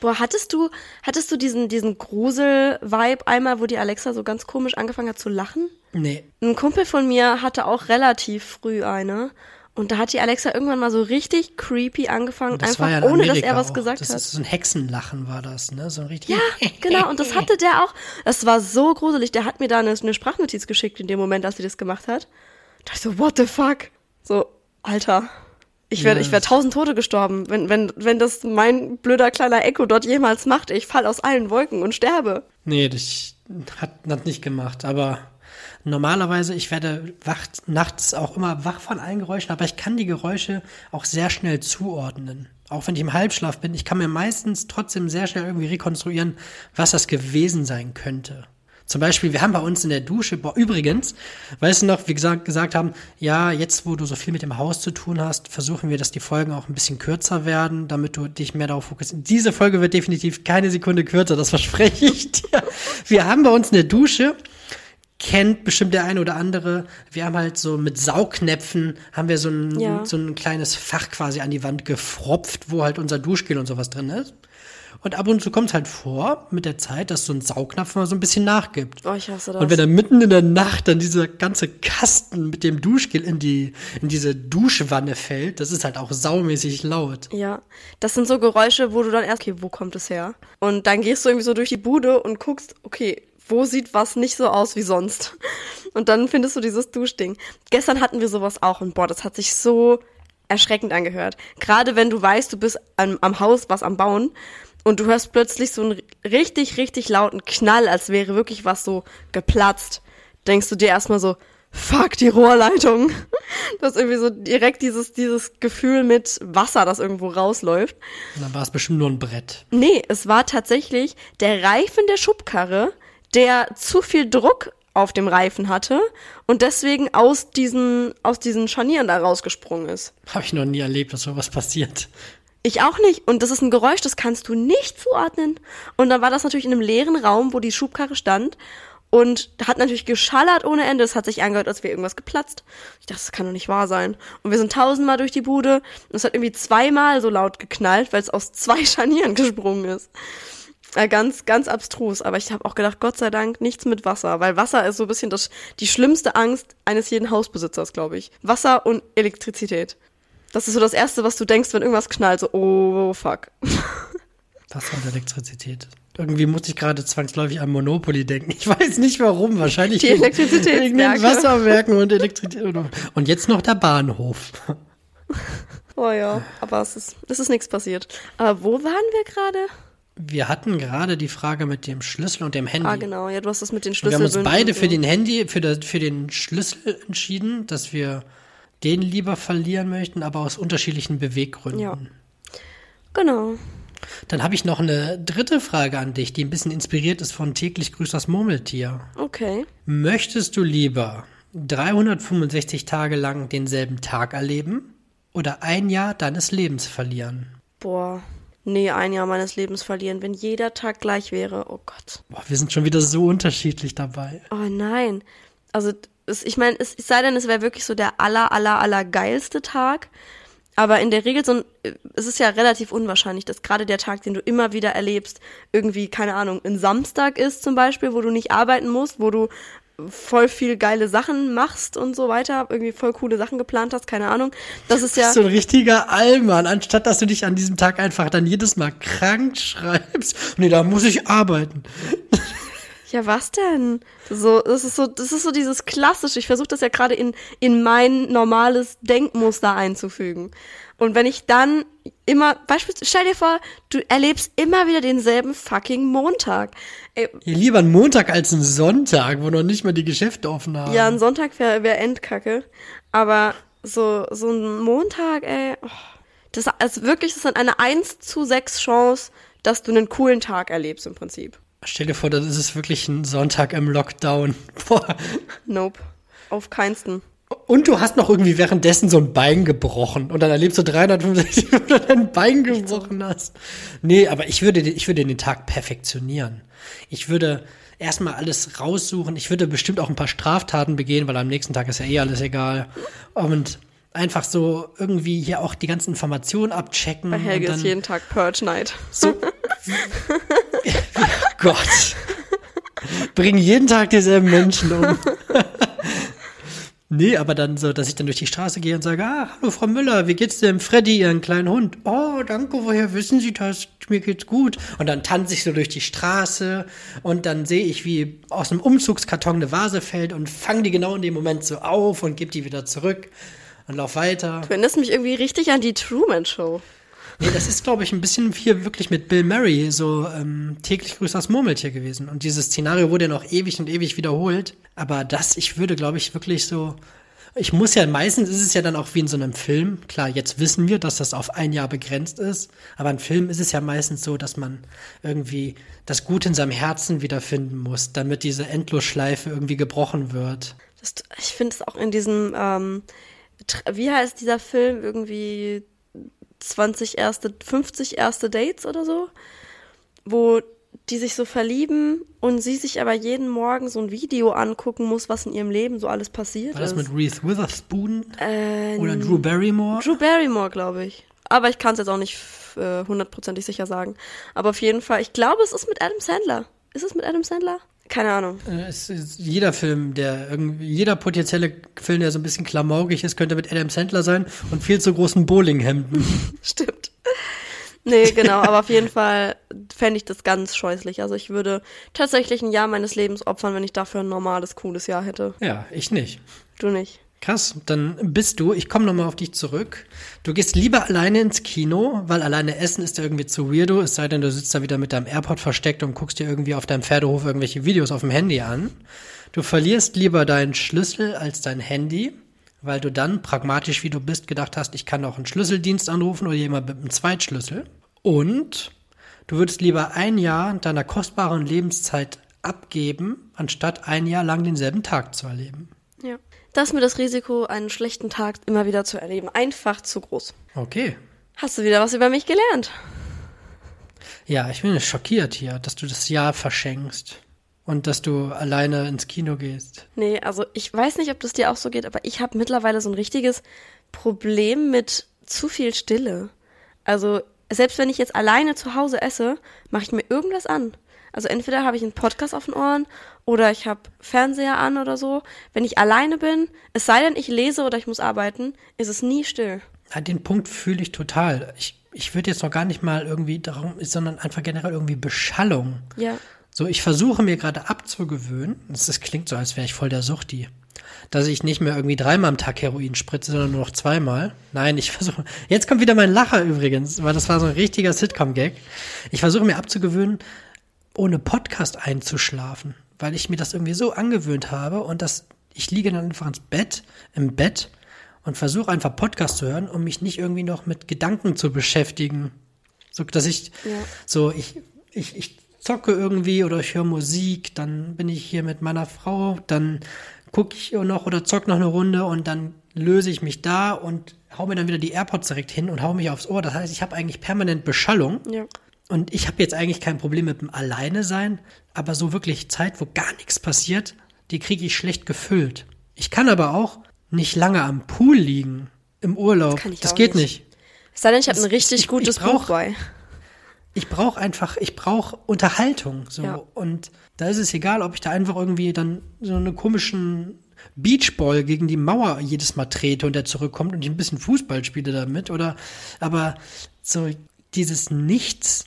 B: Boah, hattest du, hattest du diesen, diesen Grusel-Vibe einmal, wo die Alexa so ganz komisch angefangen hat zu lachen?
A: Nee.
B: Ein Kumpel von mir hatte auch relativ früh eine. Und da hat die Alexa irgendwann mal so richtig creepy angefangen,
A: Das
B: einfach
A: ja
B: ohne dass er was
A: auch.
B: gesagt
A: das
B: hat.
A: ist so ein Hexenlachen war das, ne? So ein richtig.
B: Ja, genau. Und das hatte der auch. Das war so gruselig. Der hat mir da eine, eine Sprachnotiz geschickt in dem Moment, als sie das gemacht hat. Da dachte ich so, what the fuck? So, Alter. Ich wäre
A: Ja.
B: ich wär tausend Tote gestorben, wenn, wenn, wenn das mein blöder kleiner Echo dort jemals macht. Ich fall aus allen Wolken und sterbe.
A: Nee, das hat, hat nicht gemacht. Aber normalerweise, ich werde wach, nachts auch immer wach von allen Geräuschen, aber ich kann die Geräusche auch sehr schnell zuordnen. Auch wenn ich im Halbschlaf bin, ich kann mir meistens trotzdem sehr schnell irgendwie rekonstruieren, was das gewesen sein könnte. Zum Beispiel, wir haben bei uns in der Dusche, boah, übrigens, weißt du noch, wie gesagt, gesagt haben, ja, jetzt wo du so viel mit dem Haus zu tun hast, versuchen wir, dass die Folgen auch ein bisschen kürzer werden, damit du dich mehr darauf fokussierst. Diese Folge wird definitiv keine Sekunde kürzer, das verspreche ich dir. Wir haben bei uns in der Dusche, kennt bestimmt der eine oder andere, wir haben halt so mit Saugnäpfen, haben wir so ein,
B: Ja.
A: so ein kleines Fach quasi an die Wand gefropft, wo halt unser Duschgel und sowas drin ist. Und ab und zu kommt es halt vor mit der Zeit, dass so ein Saugnapf mal so ein bisschen nachgibt.
B: Oh, ich hasse das.
A: Und wenn dann mitten in der Nacht dann dieser ganze Kasten mit dem Duschgel in die, in diese Duschwanne fällt, das ist halt auch saumäßig laut.
B: Ja, das sind so Geräusche, wo du dann erst, okay, wo kommt es her? Und dann gehst du irgendwie so durch die Bude und guckst, okay, wo sieht was nicht so aus wie sonst? Und dann findest du dieses Duschding. Gestern hatten wir sowas auch und boah, das hat sich so erschreckend angehört. Gerade wenn du weißt, du bist am, am Haus was am Bauen und du hörst plötzlich so einen richtig, richtig lauten Knall, als wäre wirklich was so geplatzt, denkst du dir erstmal so, fuck, die Rohrleitung. Das ist irgendwie so direkt dieses, dieses Gefühl mit Wasser, das irgendwo rausläuft.
A: Und dann war es bestimmt nur ein Brett.
B: Nee, es war tatsächlich der Reifen der Schubkarre, der zu viel Druck auf dem Reifen hatte und deswegen aus diesen, aus diesen Scharnieren da rausgesprungen ist.
A: Habe ich noch nie erlebt, dass sowas passiert.
B: Ich auch nicht. Und das ist ein Geräusch, das kannst du nicht zuordnen. Und dann war das natürlich in einem leeren Raum, wo die Schubkarre stand. Und hat natürlich geschallert ohne Ende. Es hat sich angehört, als wäre irgendwas geplatzt. Ich dachte, das kann doch nicht wahr sein. Und wir sind tausendmal durch die Bude. Und es hat irgendwie zweimal so laut geknallt, weil es aus zwei Scharnieren gesprungen ist. Äh, ganz, ganz abstrus. Aber ich habe auch gedacht, Gott sei Dank nichts mit Wasser. Weil Wasser ist so ein bisschen das, die schlimmste Angst eines jeden Hausbesitzers, glaube ich. Wasser und Elektrizität. Das ist so das Erste, was du denkst, wenn irgendwas knallt. So, oh, fuck.
A: Wasser und Elektrizität. Irgendwie musste ich gerade zwangsläufig an Monopoly denken. Ich weiß nicht warum. Wahrscheinlich
B: Die Elektrizitätswerke.
A: Wasserwerken und Elektrizität. Und jetzt noch der Bahnhof.
B: Oh ja, aber es ist, es ist nichts passiert. Aber wo waren wir gerade?
A: Wir hatten gerade die Frage mit dem Schlüssel und dem Handy.
B: Ah, genau. Ja, du hast das mit den
A: Und wir haben uns beide für den Handy, für, das, für den Schlüssel entschieden, dass wir den lieber verlieren möchten, aber aus unterschiedlichen Beweggründen.
B: Ja. Genau.
A: Dann habe ich noch eine dritte Frage an dich, die ein bisschen inspiriert ist von täglich grüßt das Murmeltier.
B: Okay.
A: Möchtest du lieber 365 Tage lang denselben Tag erleben oder ein Jahr deines Lebens verlieren?
B: Boah. Nee, ein Jahr meines Lebens verlieren, wenn jeder Tag gleich wäre. Oh Gott.
A: Boah, wir sind schon wieder so unterschiedlich dabei.
B: Oh nein. Also, ich meine, es, sei denn, es wäre wirklich so der aller, aller, aller geilste Tag. Aber in der Regel so ein, es ist ja relativ unwahrscheinlich, dass gerade der Tag, den du immer wieder erlebst, irgendwie, keine Ahnung, ein Samstag ist zum Beispiel, wo du nicht arbeiten musst, wo du voll viel geile Sachen machst und so weiter, irgendwie voll coole Sachen geplant hast, keine Ahnung. Das ist ja.
A: So ein richtiger Allmann, anstatt dass du dich an diesem Tag einfach dann jedes Mal krank schreibst. Nee, da muss ich arbeiten.
B: Ja, was denn? So, das ist so, das ist so dieses klassische. Ich versuche das ja gerade in in mein normales Denkmuster einzufügen. Und wenn ich dann immer, beispielsweise, stell dir vor, du erlebst immer wieder denselben fucking Montag. Ey,
A: lieber ein Montag als ein Sonntag, wo noch nicht mal die Geschäfte offen haben.
B: ja, ein Sonntag wäre wär Endkacke. Aber so, so ein Montag, ey, oh, das ist wirklich, das ist eine 1 zu 6 Chance, dass du einen coolen Tag erlebst im Prinzip.
A: Stell dir vor, das ist wirklich ein Sonntag im Lockdown. Boah.
B: Nope. Auf keinsten.
A: Und du hast noch irgendwie währenddessen so ein Bein gebrochen und dann erlebst du 365, wo du dein Bein gebrochen hast. Nee, aber ich würde, den- ich würde den Tag perfektionieren. Ich würde erstmal alles raussuchen. Ich würde bestimmt auch ein paar Straftaten begehen, weil am nächsten Tag ist ja eh alles egal. Und einfach so irgendwie hier auch die ganzen Informationen abchecken.
B: Bei Helge ist jeden Tag Purge Night.
A: so. Gott. Bringen jeden Tag dieselben Menschen um. Nee, aber dann so, dass ich dann durch die Straße gehe und sage, ah, hallo Frau Müller, wie geht's dem Freddy, Ihren kleinen Hund? Oh, danke, woher wissen Sie das? Mir geht's gut. Und dann tanze ich so durch die Straße und dann sehe ich, wie aus einem Umzugskarton eine Vase fällt und fange die genau in dem Moment so auf und gebe die wieder zurück und lauf weiter.
B: Du erinnerst mich irgendwie richtig an die Truman Show.
A: Nee, das ist, glaube ich, ein bisschen hier wirklich mit Bill Murray so ähm, täglich grüßt das Murmeltier gewesen. Und dieses Szenario wurde ja noch ewig und ewig wiederholt. Aber das, ich würde, glaube ich, wirklich so. Ich muss ja, meistens ist es ja dann auch wie in so einem Film. Klar, jetzt wissen wir, dass das auf ein Jahr begrenzt ist. Aber in Film ist es ja meistens so, dass man irgendwie das Gute in seinem Herzen wiederfinden muss, damit diese Endlosschleife irgendwie gebrochen wird.
B: Das, ich finde es auch in diesem, ähm, wie heißt dieser Film? Irgendwie 20 erste, 50 erste Dates oder so? Wo die sich so verlieben und sie sich aber jeden Morgen so ein Video angucken muss, was in ihrem Leben so alles passiert
A: War das
B: ist.
A: mit Reese Witherspoon
B: äh,
A: oder Drew Barrymore?
B: Drew Barrymore, glaube ich. Aber ich kann es jetzt auch nicht äh, hundertprozentig sicher sagen. Aber auf jeden Fall, ich glaube, es ist mit Adam Sandler. Ist es mit Adam Sandler? Keine Ahnung.
A: Äh, Es ist jeder Film, der irgendwie, jeder potenzielle Film, der so ein bisschen klamaukig ist, könnte mit Adam Sandler sein und viel zu großen Bowlinghemden.
B: Stimmt. Nee, genau, aber auf jeden Fall fände ich das ganz scheußlich. Also ich würde tatsächlich ein Jahr meines Lebens opfern, wenn ich dafür ein normales, cooles Jahr hätte.
A: ja, ich nicht.
B: Du nicht.
A: Krass, dann bist du, ich komme nochmal auf dich zurück. Du gehst lieber alleine ins Kino, weil alleine essen ist ja irgendwie zu weirdo, es sei denn, du sitzt da wieder mit deinem AirPod versteckt und guckst dir irgendwie auf deinem Pferdehof irgendwelche Videos auf dem Handy an. Du verlierst lieber deinen Schlüssel als dein Handy, weil du dann, pragmatisch wie du bist, gedacht hast, ich kann auch einen Schlüsseldienst anrufen oder jemand mit einem Zweitschlüssel. Und du würdest lieber ein Jahr deiner kostbaren Lebenszeit abgeben, anstatt ein Jahr lang denselben Tag zu erleben.
B: Ja. Das ist mir das Risiko, einen schlechten Tag immer wieder zu erleben. Einfach zu groß.
A: Okay.
B: Hast du wieder was über mich gelernt?
A: Ja, ich bin schockiert hier, dass du das Jahr verschenkst und dass du alleine ins Kino gehst.
B: Nee, also ich weiß nicht, ob das dir auch so geht, aber ich habe mittlerweile so ein richtiges Problem mit zu viel Stille. Also selbst wenn ich jetzt alleine zu Hause esse, mache ich mir irgendwas an. Also entweder habe ich einen Podcast auf den Ohren oder ich habe Fernseher an oder so. Wenn ich alleine bin, es sei denn, ich lese oder ich muss arbeiten, ist es nie still.
A: Ja, den Punkt fühle ich total. Ich, ich würde jetzt noch gar nicht mal irgendwie darum, sondern einfach generell irgendwie Beschallung.
B: Ja.
A: So, ich versuche mir gerade abzugewöhnen, das, das klingt so, als wäre ich voll der Suchti, dass ich nicht mehr irgendwie dreimal am Tag Heroin spritze, sondern nur noch zweimal. Nein, ich versuche, jetzt kommt wieder mein Lacher übrigens, weil das war so ein richtiger Sitcom-Gag. Ich versuche mir abzugewöhnen, ohne Podcast einzuschlafen, weil ich mir das irgendwie so angewöhnt habe und das, ich liege dann einfach ins Bett, im Bett und versuche einfach Podcast zu hören, um mich nicht irgendwie noch mit Gedanken zu beschäftigen. So, dass ich,
B: Ja.
A: so, ich, ich, ich zocke irgendwie oder ich höre Musik, dann bin ich hier mit meiner Frau, dann gucke ich noch oder zock noch eine Runde und dann löse ich mich da und hau mir dann wieder die AirPods direkt hin und hau mich aufs Ohr. Das heißt, ich habe eigentlich permanent Beschallung.
B: Ja.
A: Und ich habe jetzt eigentlich kein Problem mit dem Alleine sein, aber so wirklich Zeit, wo gar nichts passiert, die kriege ich schlecht gefüllt. Ich kann aber auch nicht lange am Pool liegen im Urlaub.
B: kann ich
A: das geht
B: nicht.
A: nicht.
B: Es sei denn, ich habe
A: Das-
B: ein richtig
A: ich- ich
B: gutes
A: brauch-
B: Buch bei.
A: Ich brauche einfach, ich brauche Unterhaltung. So.
B: Ja.
A: Und da ist es egal, ob ich da einfach irgendwie dann so einen komischen Beachball gegen die Mauer jedes Mal trete und der zurückkommt und ich ein bisschen Fußball spiele damit. Oder aber so dieses Nichts,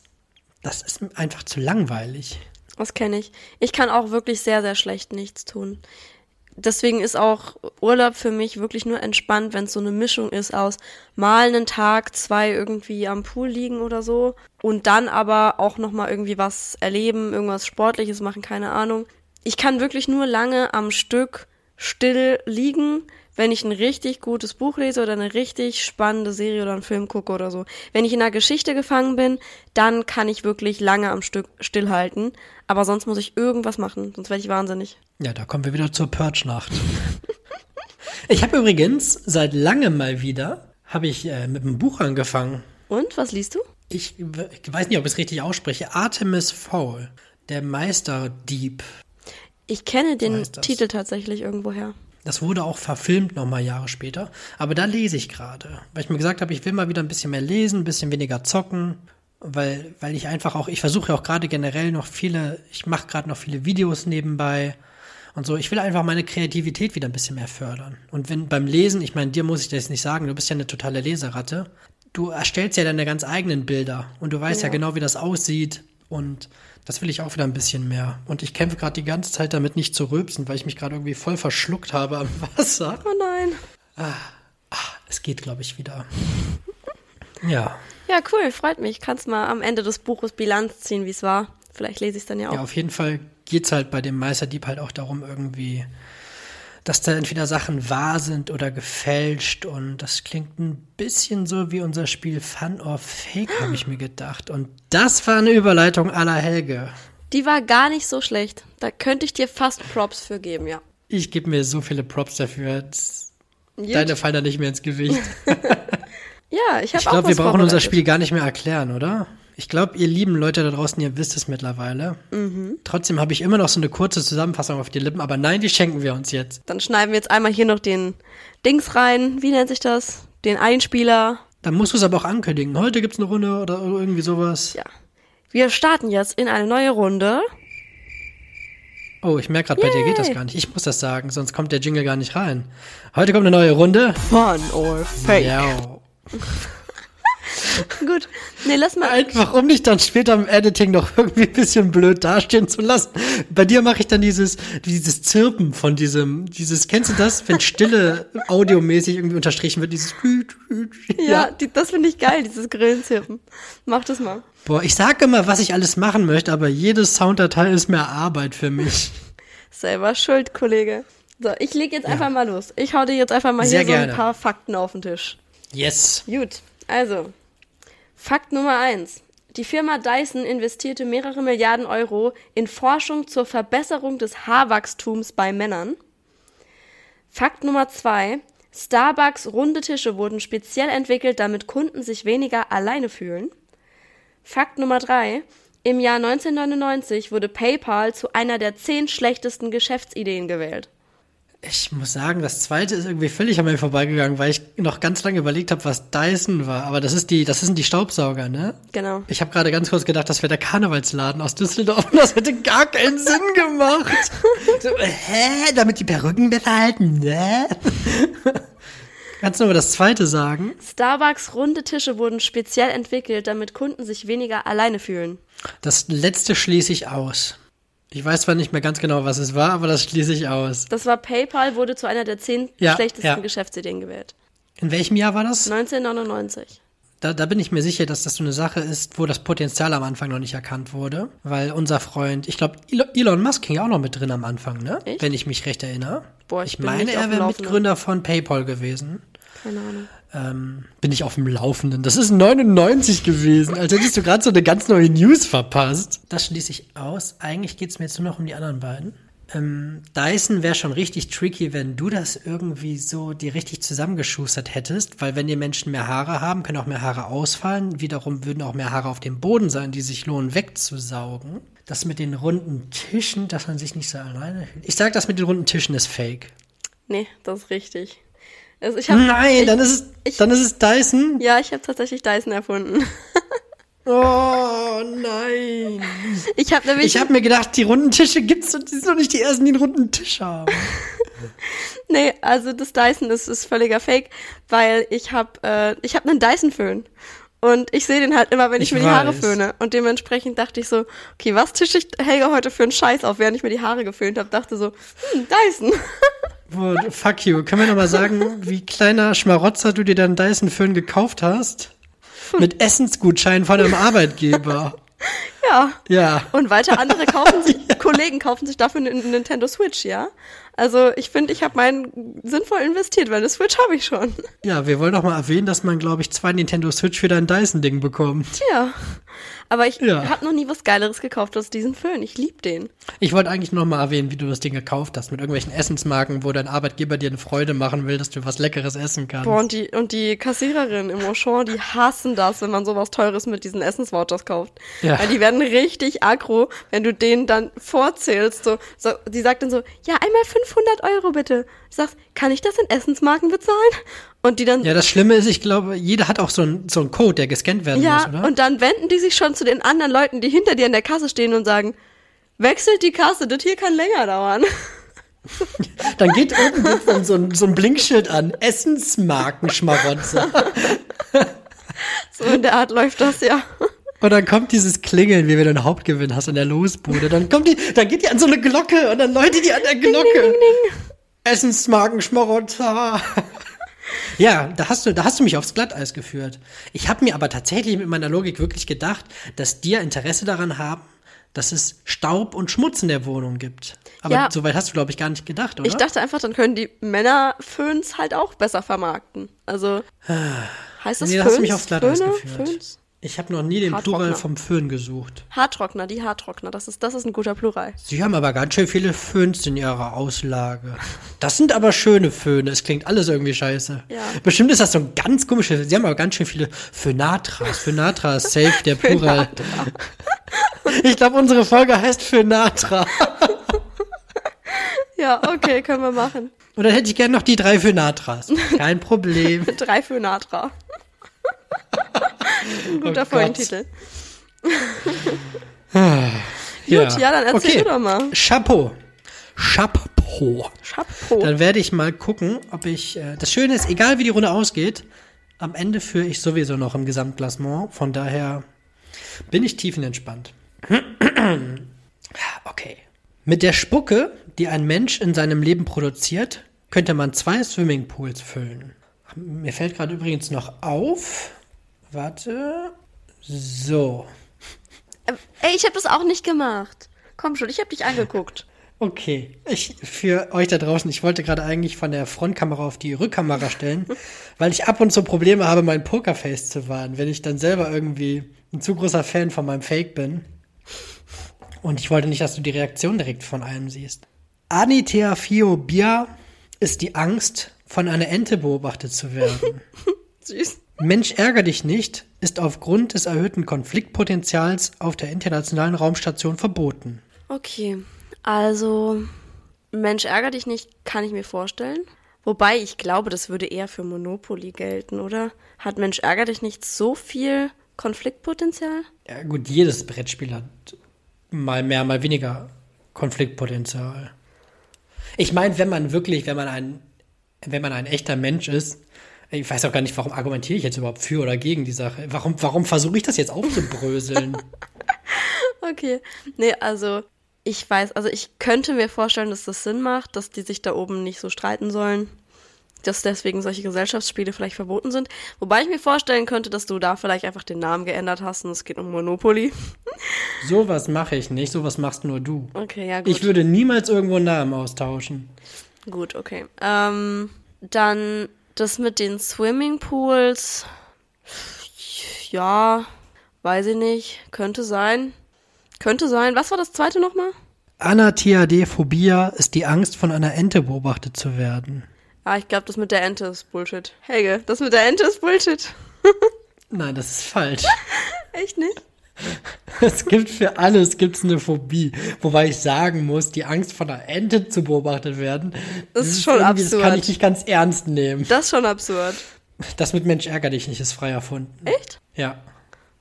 A: das ist einfach zu langweilig.
B: Das kenne ich. Ich kann auch wirklich sehr, sehr schlecht nichts tun. Deswegen ist auch Urlaub für mich wirklich nur entspannt, wenn es so eine Mischung ist aus mal einen Tag, zwei irgendwie am Pool liegen oder so und dann aber auch noch mal irgendwie was erleben, irgendwas Sportliches machen, keine Ahnung. Ich kann wirklich nur lange am Stück still liegen, wenn ich ein richtig gutes Buch lese oder eine richtig spannende Serie oder einen Film gucke oder so. Wenn ich in einer Geschichte gefangen bin, dann kann ich wirklich lange am Stück stillhalten. Aber sonst muss ich irgendwas machen, sonst werde ich wahnsinnig.
A: Ja, da kommen wir wieder zur Purge-Nacht. ich habe übrigens seit langem mal wieder, habe ich äh, mit einem Buch angefangen.
B: Und, was liest du?
A: Ich, ich weiß nicht, ob ich es richtig ausspreche. Artemis Fowl, der Meisterdieb.
B: Ich kenne den. Titel tatsächlich irgendwoher.
A: Das wurde auch verfilmt nochmal Jahre später. Aber da lese ich gerade. Weil ich mir gesagt habe, ich will mal wieder ein bisschen mehr lesen, ein bisschen weniger zocken. Weil, weil ich einfach auch, ich versuche ja auch gerade generell noch viele, ich mache gerade noch viele Videos nebenbei und so. Ich will einfach meine Kreativität wieder ein bisschen mehr fördern. Und wenn beim Lesen, ich meine, dir muss ich das nicht sagen, du bist ja eine totale Leseratte. Du erstellst ja deine ganz eigenen Bilder und du weißt ja,
B: Ja.
A: genau, wie das aussieht. Und das will ich auch wieder ein bisschen mehr. Und ich kämpfe gerade die ganze Zeit damit, nicht zu rülpsen, weil ich mich gerade irgendwie voll verschluckt habe am Wasser.
B: Oh nein.
A: Es geht, glaube ich, wieder. Ja.
B: Ja, cool, freut mich. Kannst mal am Ende des Buches Bilanz ziehen, wie es war. Vielleicht lese ich es dann ja auch.
A: Ja, auf jeden Fall geht's halt bei dem Meisterdieb halt auch darum, irgendwie, dass da entweder Sachen wahr sind oder gefälscht. Und das klingt ein bisschen so wie unser Spiel Fun or Fake, habe ich mir gedacht. Und das war eine Überleitung aller Helge.
B: Die war gar nicht so schlecht. Da könnte ich dir fast Props für geben, ja.
A: Ich gebe mir so viele Props dafür.
B: Gut.
A: Deine fallen da nicht mehr ins Gewicht.
B: Ja, ich habe
A: Ich
B: auch
A: glaube, wir brauchen unser. Spiel gar nicht mehr erklären, oder? Ich glaube, ihr lieben Leute da draußen, ihr wisst es mittlerweile.
B: Mhm.
A: Trotzdem habe ich immer noch so eine kurze Zusammenfassung auf die Lippen, aber nein, die schenken wir uns jetzt.
B: Dann schneiden wir jetzt einmal hier noch den Dings rein. Wie nennt sich das? Den Einspieler.
A: Dann musst du es aber auch ankündigen. Heute gibt's eine Runde oder irgendwie sowas.
B: Ja. Wir starten jetzt in eine neue Runde.
A: Oh, ich merke gerade, bei dir geht das gar nicht. Ich muss das sagen, sonst kommt der Jingle gar nicht rein. Heute kommt eine neue Runde.
B: Fun or Fake.
A: Ja.
B: Gut. Nee, lass mal.
A: Einfach, um dich dann später im Editing noch irgendwie ein bisschen blöd dastehen zu lassen. Bei dir mache ich dann dieses, dieses Zirpen von diesem, dieses, kennst du das, wenn Stille audiomäßig irgendwie unterstrichen wird, dieses
B: Ja, Die, das finde ich geil, dieses Grillenzirpen. Mach das mal.
A: Boah, ich sag immer, was ich alles machen möchte, aber jede Sounddatei ist mehr Arbeit für mich.
B: Selber schuld, Kollege. So, ich leg jetzt einfach mal los. Ich hau dir jetzt einfach mal
A: Sehr
B: hier so
A: gerne.
B: ein paar Fakten auf den Tisch.
A: Yes.
B: Gut, also, Fakt Nummer eins. Die Firma Dyson investierte mehrere Milliarden Euro in Forschung zur Verbesserung des Haarwachstums bei Männern. Fakt Nummer zwei. Starbucks runde Tische wurden speziell entwickelt, damit Kunden sich weniger alleine fühlen. Fakt Nummer drei. Im Jahr 1999 wurde PayPal zu einer der zehn schlechtesten Geschäftsideen gewählt.
A: Ich muss sagen, das zweite ist irgendwie völlig an mir vorbeigegangen, weil ich noch ganz lange überlegt habe, was Dyson war. Aber das ist die, das sind die Staubsauger, ne?
B: Genau.
A: Ich habe gerade ganz kurz gedacht, das wäre der Karnevalsladen aus Düsseldorf und das hätte gar keinen Sinn gemacht. So, hä? Damit die Perücken besser halten, ne? Kannst du aber das zweite sagen?
B: Starbucks runde Tische wurden speziell entwickelt, damit Kunden sich weniger alleine fühlen.
A: Das letzte schließe ich aus. Ich weiß zwar nicht mehr ganz genau, was es war, aber das schließe ich aus.
B: Das war PayPal, wurde zu einer der zehn
A: Ja,
B: schlechtesten
A: ja.
B: Geschäftsideen gewählt.
A: In welchem Jahr war das?
B: 1999.
A: Da, da bin ich mir sicher, dass das so eine Sache ist, wo das Potenzial am Anfang noch nicht erkannt wurde. Weil unser Freund, ich glaube, Elon Musk hing ja auch noch mit drin am Anfang, ne?
B: Echt?
A: Wenn ich mich recht erinnere.
B: Boah, ich
A: ich meine, er wäre. Mitgründer von PayPal gewesen.
B: Keine Ahnung.
A: Ähm, bin ich auf dem Laufenden. Das ist 99 gewesen, als hättest du gerade so eine ganz neue News verpasst. Das schließe ich aus. Eigentlich geht's mir jetzt nur noch um die anderen beiden. Ähm, Dyson wäre schon richtig tricky, wenn du das irgendwie so dir richtig zusammengeschustert hättest, weil wenn die Menschen mehr Haare haben, können auch mehr Haare ausfallen. Wiederum würden auch mehr Haare auf dem Boden sein, die sich lohnen wegzusaugen. Das mit den runden Tischen, dass man sich nicht so alleine. Ich sag, das mit den runden Tischen ist fake.
B: Nee, das ist richtig. Also ich hab,
A: Nein,
B: ich,
A: dann ist es,
B: ich-
A: dann ist es Dyson.
B: Ja, ich habe tatsächlich Dyson erfunden.
A: Oh nein.
B: Ich habe nämlich
A: Ich habe mir gedacht, die runden Tische gibt's und die sind doch nicht die ersten, die einen runden Tisch haben.
B: nee, also das Dyson ist, ist völliger Fake, weil ich habe äh, ich habe einen Dyson Föhn und ich sehe den halt immer, wenn ich,
A: Ich
B: mir die Haare
A: weiß.
B: föhne und dementsprechend dachte ich so, okay, was tische ich Helga heute für einen Scheiß auf, während ich mir die Haare geföhnt habe, dachte so, hm, Dyson.
A: Boah, fuck you. Können wir noch mal sagen, wie kleiner Schmarotzer du dir deinen Dyson Föhn gekauft hast? Mit Essensgutschein von einem Arbeitgeber.
B: ja.
A: Ja.
B: Und weiter andere kaufen sich, Kollegen kaufen sich dafür eine Nintendo Switch, ja? Also ich finde, ich habe meinen sinnvoll investiert, weil eine Switch habe ich schon.
A: Ja, wir wollen noch mal erwähnen, dass man, glaube ich, zwei Nintendo Switch für dein Dyson-Ding bekommt.
B: Ja. Aber ich
A: Ja.
B: habe noch nie was Geileres gekauft als diesen Föhn. Ich lieb den.
A: Ich wollte eigentlich noch mal erwähnen, wie du das Ding gekauft hast, mit irgendwelchen Essensmarken, wo dein Arbeitgeber dir eine Freude machen will, dass du was Leckeres essen kannst.
B: Boah, und die, und die Kassiererin im Auchan, die hassen das, wenn man sowas Teures mit diesen Essensvouchers kauft.
A: Ja.
B: Weil die werden richtig aggro, wenn du denen dann vorzählst. So, so, die sagt dann so, ja, einmal 500 Euro bitte. Ich sag, kann ich das in Essensmarken bezahlen? Und die dann,
A: Ja, das Schlimme ist, ich glaube, jeder hat auch so einen so einen Code, der gescannt werden
B: ja,
A: muss, oder?
B: und dann wenden die sich schon zu den anderen Leuten, die hinter dir an der Kasse stehen und sagen, wechselt die Kasse, das hier kann länger dauern.
A: Dann geht irgendwo so ein, so ein Blinkschild an. Essensmarkenschmarotzer.
B: So in der Art läuft das ja.
A: Und dann kommt dieses Klingeln, wie wenn du einen Hauptgewinn hast in der Losbude. Dann kommt die, dann geht die an so eine Glocke und dann läutet die an der Glocke. Essensmarkenschmarotzer. Ja, da hast du, da hast du mich aufs Glatteis geführt. Ich habe mir aber tatsächlich mit meiner Logik wirklich gedacht, dass dir Interesse daran haben, dass es Staub und Schmutz in der Wohnung gibt. Aber
B: Ja.
A: soweit hast du, glaube ich, gar nicht gedacht, oder?
B: Ich dachte einfach, dann können die Männer Föhns halt auch besser vermarkten. Also heißt das
A: Nee,
B: Föhns?
A: hast du mich aufs Glatteis
B: Föhne?
A: geführt.
B: Föhns?
A: Ich habe noch nie den. Plural vom Föhn gesucht.
B: Haartrockner, die Haartrockner, das ist, das ist ein guter Plural.
A: Sie haben aber ganz schön viele Föhns in ihrer Auslage. Das sind aber schöne Föhne. Es klingt alles irgendwie scheiße.
B: Ja.
A: Bestimmt ist das so ein ganz komisches. Sie haben aber ganz schön viele Phönatras. Phönatra ist safe, der Plural. Ich glaube, unsere Folge heißt Phönatra.
B: Ja, okay, können wir machen.
A: Und dann hätte ich gerne noch die drei Phönatras. Kein Problem.
B: Drei Phönatra. Ein guter
A: Oh.
B: Folgentitel.
A: Ja,
B: Gut, ja, dann erzähl
A: okay.
B: du doch mal.
A: Chapeau. Chapeau.
B: Chapeau.
A: Dann werde ich mal gucken, ob ich. Äh, das Schöne ist, egal wie die Runde ausgeht, Am Ende führe ich sowieso noch im Gesamtklassement. Von daher bin ich tiefenentspannt. Okay. Mit der Spucke, die ein Mensch in seinem Leben produziert, könnte man zwei Swimmingpools füllen. Mir fällt gerade übrigens noch auf. Warte. So.
B: Äh, Ey, ich habe das auch nicht gemacht. Komm schon, ich habe dich angeguckt.
A: Okay, ich für euch da draußen, ich wollte gerade eigentlich von der Frontkamera auf die Rückkamera stellen, weil ich ab und zu Probleme habe, mein Pokerface zu wahren, wenn ich dann selber irgendwie ein zu großer Fan von meinem Fake bin. Und ich wollte nicht, dass du die Reaktion direkt von einem siehst. Anitheraphobia ist die Angst, von einer Ente beobachtet zu werden.
B: Süß.
A: Mensch, ärger dich nicht, ist aufgrund des erhöhten Konfliktpotenzials auf der internationalen Raumstation verboten.
B: Okay, also Mensch, ärger dich nicht, kann ich mir vorstellen. Wobei ich glaube, das würde eher für Monopoly gelten, oder? Hat Mensch, ärger dich nicht so viel Konfliktpotenzial?
A: Ja, gut, jedes Brettspiel hat mal mehr, mal weniger Konfliktpotenzial. Ich meine, wenn man wirklich, wenn man ein, wenn man ein echter Mensch ist, ich weiß auch gar nicht, warum argumentiere ich jetzt überhaupt für oder gegen die Sache. Warum, warum versuche ich das jetzt aufzubröseln?
B: Okay. Nee, also ich weiß, also ich könnte mir vorstellen, dass das Sinn macht, dass die sich da oben nicht so streiten sollen. Dass deswegen solche Gesellschaftsspiele vielleicht verboten sind. Wobei ich mir vorstellen könnte, dass du da vielleicht einfach den Namen geändert hast und es geht um Monopoly.
A: sowas mache ich nicht, sowas machst nur du.
B: Okay, ja gut.
A: Ich würde niemals irgendwo einen Namen austauschen.
B: Gut, okay. Ähm, dann das mit den Swimmingpools. Ja, weiß ich nicht. Könnte sein. Könnte sein. Was war das zweite nochmal?
A: Anathiadephobia ist die Angst, von einer Ente beobachtet zu werden.
B: Ah, ich glaube, das mit der Ente ist Bullshit. Helge, das mit der Ente ist Bullshit.
A: Nein, das ist falsch.
B: Echt nicht?
A: Es gibt für alles gibt's eine Phobie. Wobei ich sagen muss, die Angst von einer Ente zu beobachtet werden,
B: Das ist schon
A: irgendwie- Das kann
B: absurd.
A: ich nicht ganz ernst nehmen.
B: Das ist schon absurd.
A: Das mit Mensch ärger dich nicht ist frei erfunden.
B: Echt?
A: Ja.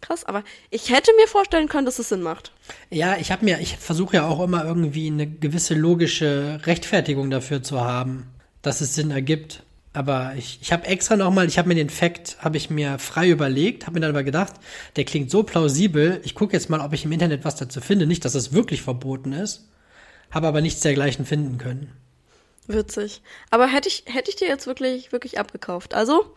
B: Krass, aber ich hätte mir vorstellen können, dass es Sinn macht.
A: Ja, ich habe mir, ich versuche ja auch immer irgendwie eine gewisse logische Rechtfertigung dafür zu haben, dass es Sinn ergibt. Aber ich, ich habe extra nochmal, ich habe mir den Fakt, habe ich mir frei überlegt, habe mir dann aber gedacht, der klingt so plausibel, ich gucke jetzt mal, ob ich im Internet was dazu finde. Nicht, dass es wirklich verboten ist, habe aber nichts dergleichen finden können.
B: Witzig. Aber hätte ich, hätte ich dir jetzt wirklich, wirklich abgekauft. Also,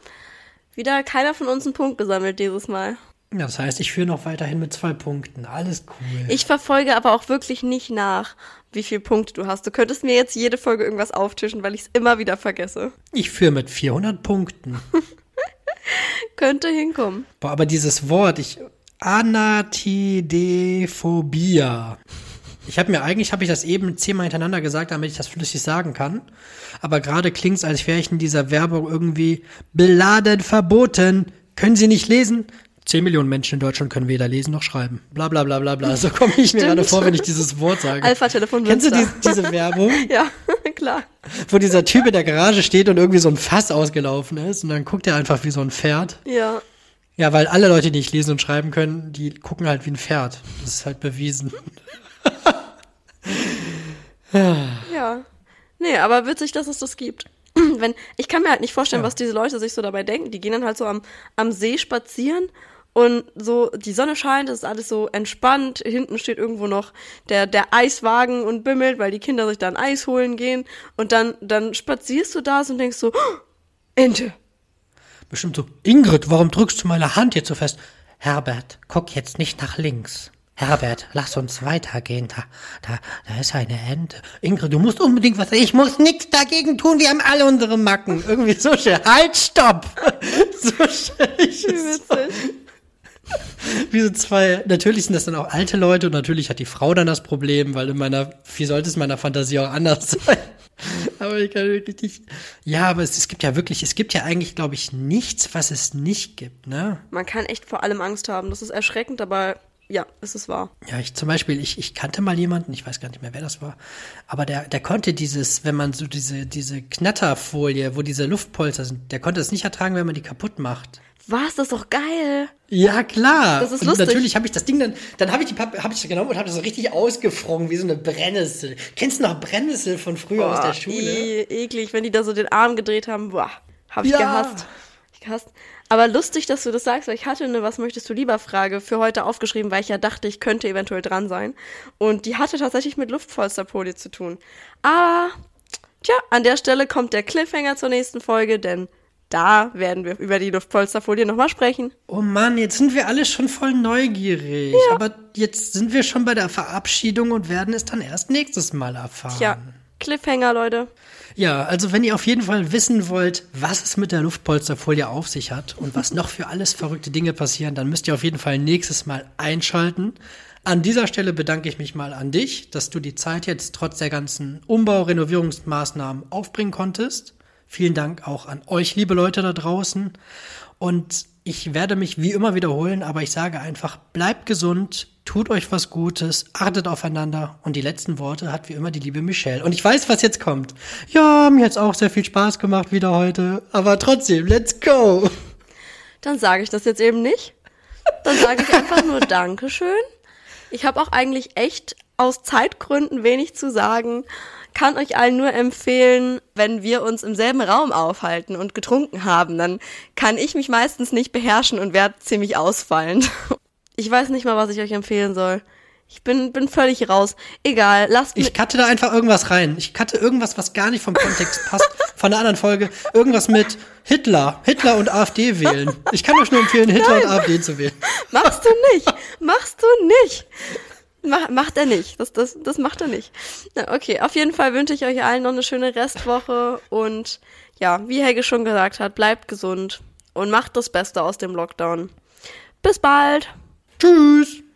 B: wieder keiner von uns einen Punkt gesammelt dieses Mal.
A: Das heißt, ich führe noch weiterhin mit zwei Punkten. Alles cool.
B: Ich verfolge aber auch wirklich nicht nach, wie viele Punkte du hast. Du könntest mir jetzt jede Folge irgendwas auftischen, weil ich es immer wieder vergesse.
A: Ich führe mit 400 Punkten.
B: Könnte hinkommen.
A: Boah, aber dieses Wort, ich Anatidephobia. Ich habe mir eigentlich habe ich das eben zehnmal hintereinander gesagt, damit ich das flüssig sagen kann. Aber gerade klingt's, als wäre ich in dieser Werbung irgendwie beladen verboten. Können Sie nicht lesen? Zehn Millionen Menschen in Deutschland können weder lesen noch schreiben. Bla bla bla bla bla. So komme ich mir gerade vor, wenn ich dieses Wort sage.
B: Alpha-Telefon
A: Kennst du die, diese Werbung,
B: Ja, klar.
A: wo dieser Typ in der Garage steht und irgendwie so ein Fass ausgelaufen ist und dann guckt er einfach wie so ein Pferd?
B: Ja.
A: Ja, weil alle Leute, die nicht lesen und schreiben können, die gucken halt wie ein Pferd. Das ist halt bewiesen.
B: Ja. Nee, aber witzig, dass es das gibt. Wenn, ich kann mir halt nicht vorstellen,
A: Ja.
B: was diese Leute sich so dabei denken. Die gehen dann halt so am, am See spazieren und so, die Sonne scheint, es ist alles so entspannt. Hinten steht irgendwo noch der, der Eiswagen und bimmelt, weil die Kinder sich dann Eis holen gehen. Und dann, dann spazierst du da und denkst so, "Oh, Ente.
A: Bestimmt so, Ingrid, warum drückst du meine Hand jetzt so fest? Herbert, guck jetzt nicht nach links. Herbert, lass uns weitergehen. Da, da, da ist eine Ente. Ingrid, du musst unbedingt was. Ich muss nichts dagegen tun. Wir haben alle unsere Macken. Irgendwie so schön. Halt, stopp! So schön.
B: Wie witzig.
A: Wie so zwei, natürlich sind das dann auch alte Leute und natürlich hat die Frau dann das Problem, weil in meiner, wie sollte es in meiner Fantasie auch anders sein? Aber ich kann wirklich nicht. Ja, aber es, es gibt ja wirklich, es gibt ja eigentlich, glaube ich, nichts, was es nicht gibt, ne?
B: Man kann echt vor allem Angst haben. Das ist erschreckend, aber ja, es ist wahr.
A: Ja, ich zum Beispiel, ich, ich kannte mal jemanden, ich weiß gar nicht mehr, wer das war, aber der, der konnte dieses, wenn man so diese, diese Knatterfolie, wo diese Luftpolster sind, der konnte es nicht ertragen, wenn man die kaputt macht.
B: Was? Das ist doch geil.
A: Ja, klar.
B: Das ist
A: und
B: lustig.
A: natürlich habe ich das Ding dann, dann habe ich die Pappe, habe ich das genommen und habe das so richtig ausgefroren, wie so eine Brennnessel. Kennst du noch Brennnessel von früher aus der
B: Boah,
A: Schule?
B: i- eklig, wenn die da so den Arm gedreht haben. Boah, hab ich
A: Ja.
B: gehasst. Ich Podcast. Aber lustig, dass du das sagst, weil ich hatte eine Was möchtest du lieber Frage für heute aufgeschrieben, weil ich ja dachte, ich könnte eventuell dran sein. Und die hatte tatsächlich mit Luftpolsterfolie zu tun. Aber, tja, an der Stelle kommt der Cliffhanger zur nächsten Folge, denn da werden wir über die Luftpolsterfolie nochmal sprechen.
A: Oh Mann, jetzt sind wir alle schon voll neugierig. Aber jetzt sind wir schon bei der Verabschiedung und werden es dann erst nächstes Mal erfahren.
B: Tja, Cliffhanger, Leute.
A: Ja, also wenn ihr auf jeden Fall wissen wollt, was es mit der Luftpolsterfolie auf sich hat und was noch für alles verrückte Dinge passieren, dann müsst ihr auf jeden Fall nächstes Mal einschalten. An dieser Stelle bedanke ich mich mal an dich, dass du die Zeit jetzt trotz der ganzen Umbau-Renovierungsmaßnahmen aufbringen konntest. Vielen Dank auch an euch, liebe Leute da draußen. Und ich werde mich wie immer wiederholen, aber ich sage einfach, bleibt gesund, tut euch was Gutes, achtet aufeinander. Und die letzten Worte hat wie immer die liebe Michelle. Und ich weiß, was jetzt kommt. Ja, mir hat's auch sehr viel Spaß gemacht wieder heute. Aber trotzdem, let's go.
B: Dann sage ich das jetzt eben nicht. Dann sage ich einfach nur Dankeschön. Ich habe auch eigentlich echt aus Zeitgründen wenig zu sagen. Kann euch allen nur empfehlen, wenn wir uns im selben Raum aufhalten und getrunken haben, dann kann ich mich meistens nicht beherrschen und werde ziemlich ausfallend. Ich weiß nicht mal, was ich euch empfehlen soll. Ich bin, bin völlig raus. Egal, lasst mich.
A: Ich cutte da einfach irgendwas rein. Ich cutte irgendwas, was gar nicht vom Kontext passt, von einer anderen Folge. Irgendwas mit Hitler. Hitler und AfD wählen. Ich kann euch nur empfehlen, Hitler und AfD zu wählen.
B: Machst du nicht. Machst du nicht. Mach, macht er nicht. Das, das, das macht er nicht. Na, okay, auf jeden Fall wünsche ich euch allen noch eine schöne Restwoche und ja, wie Helge schon gesagt hat, bleibt gesund und macht das Beste aus dem Lockdown. Bis bald.
A: Tschüss.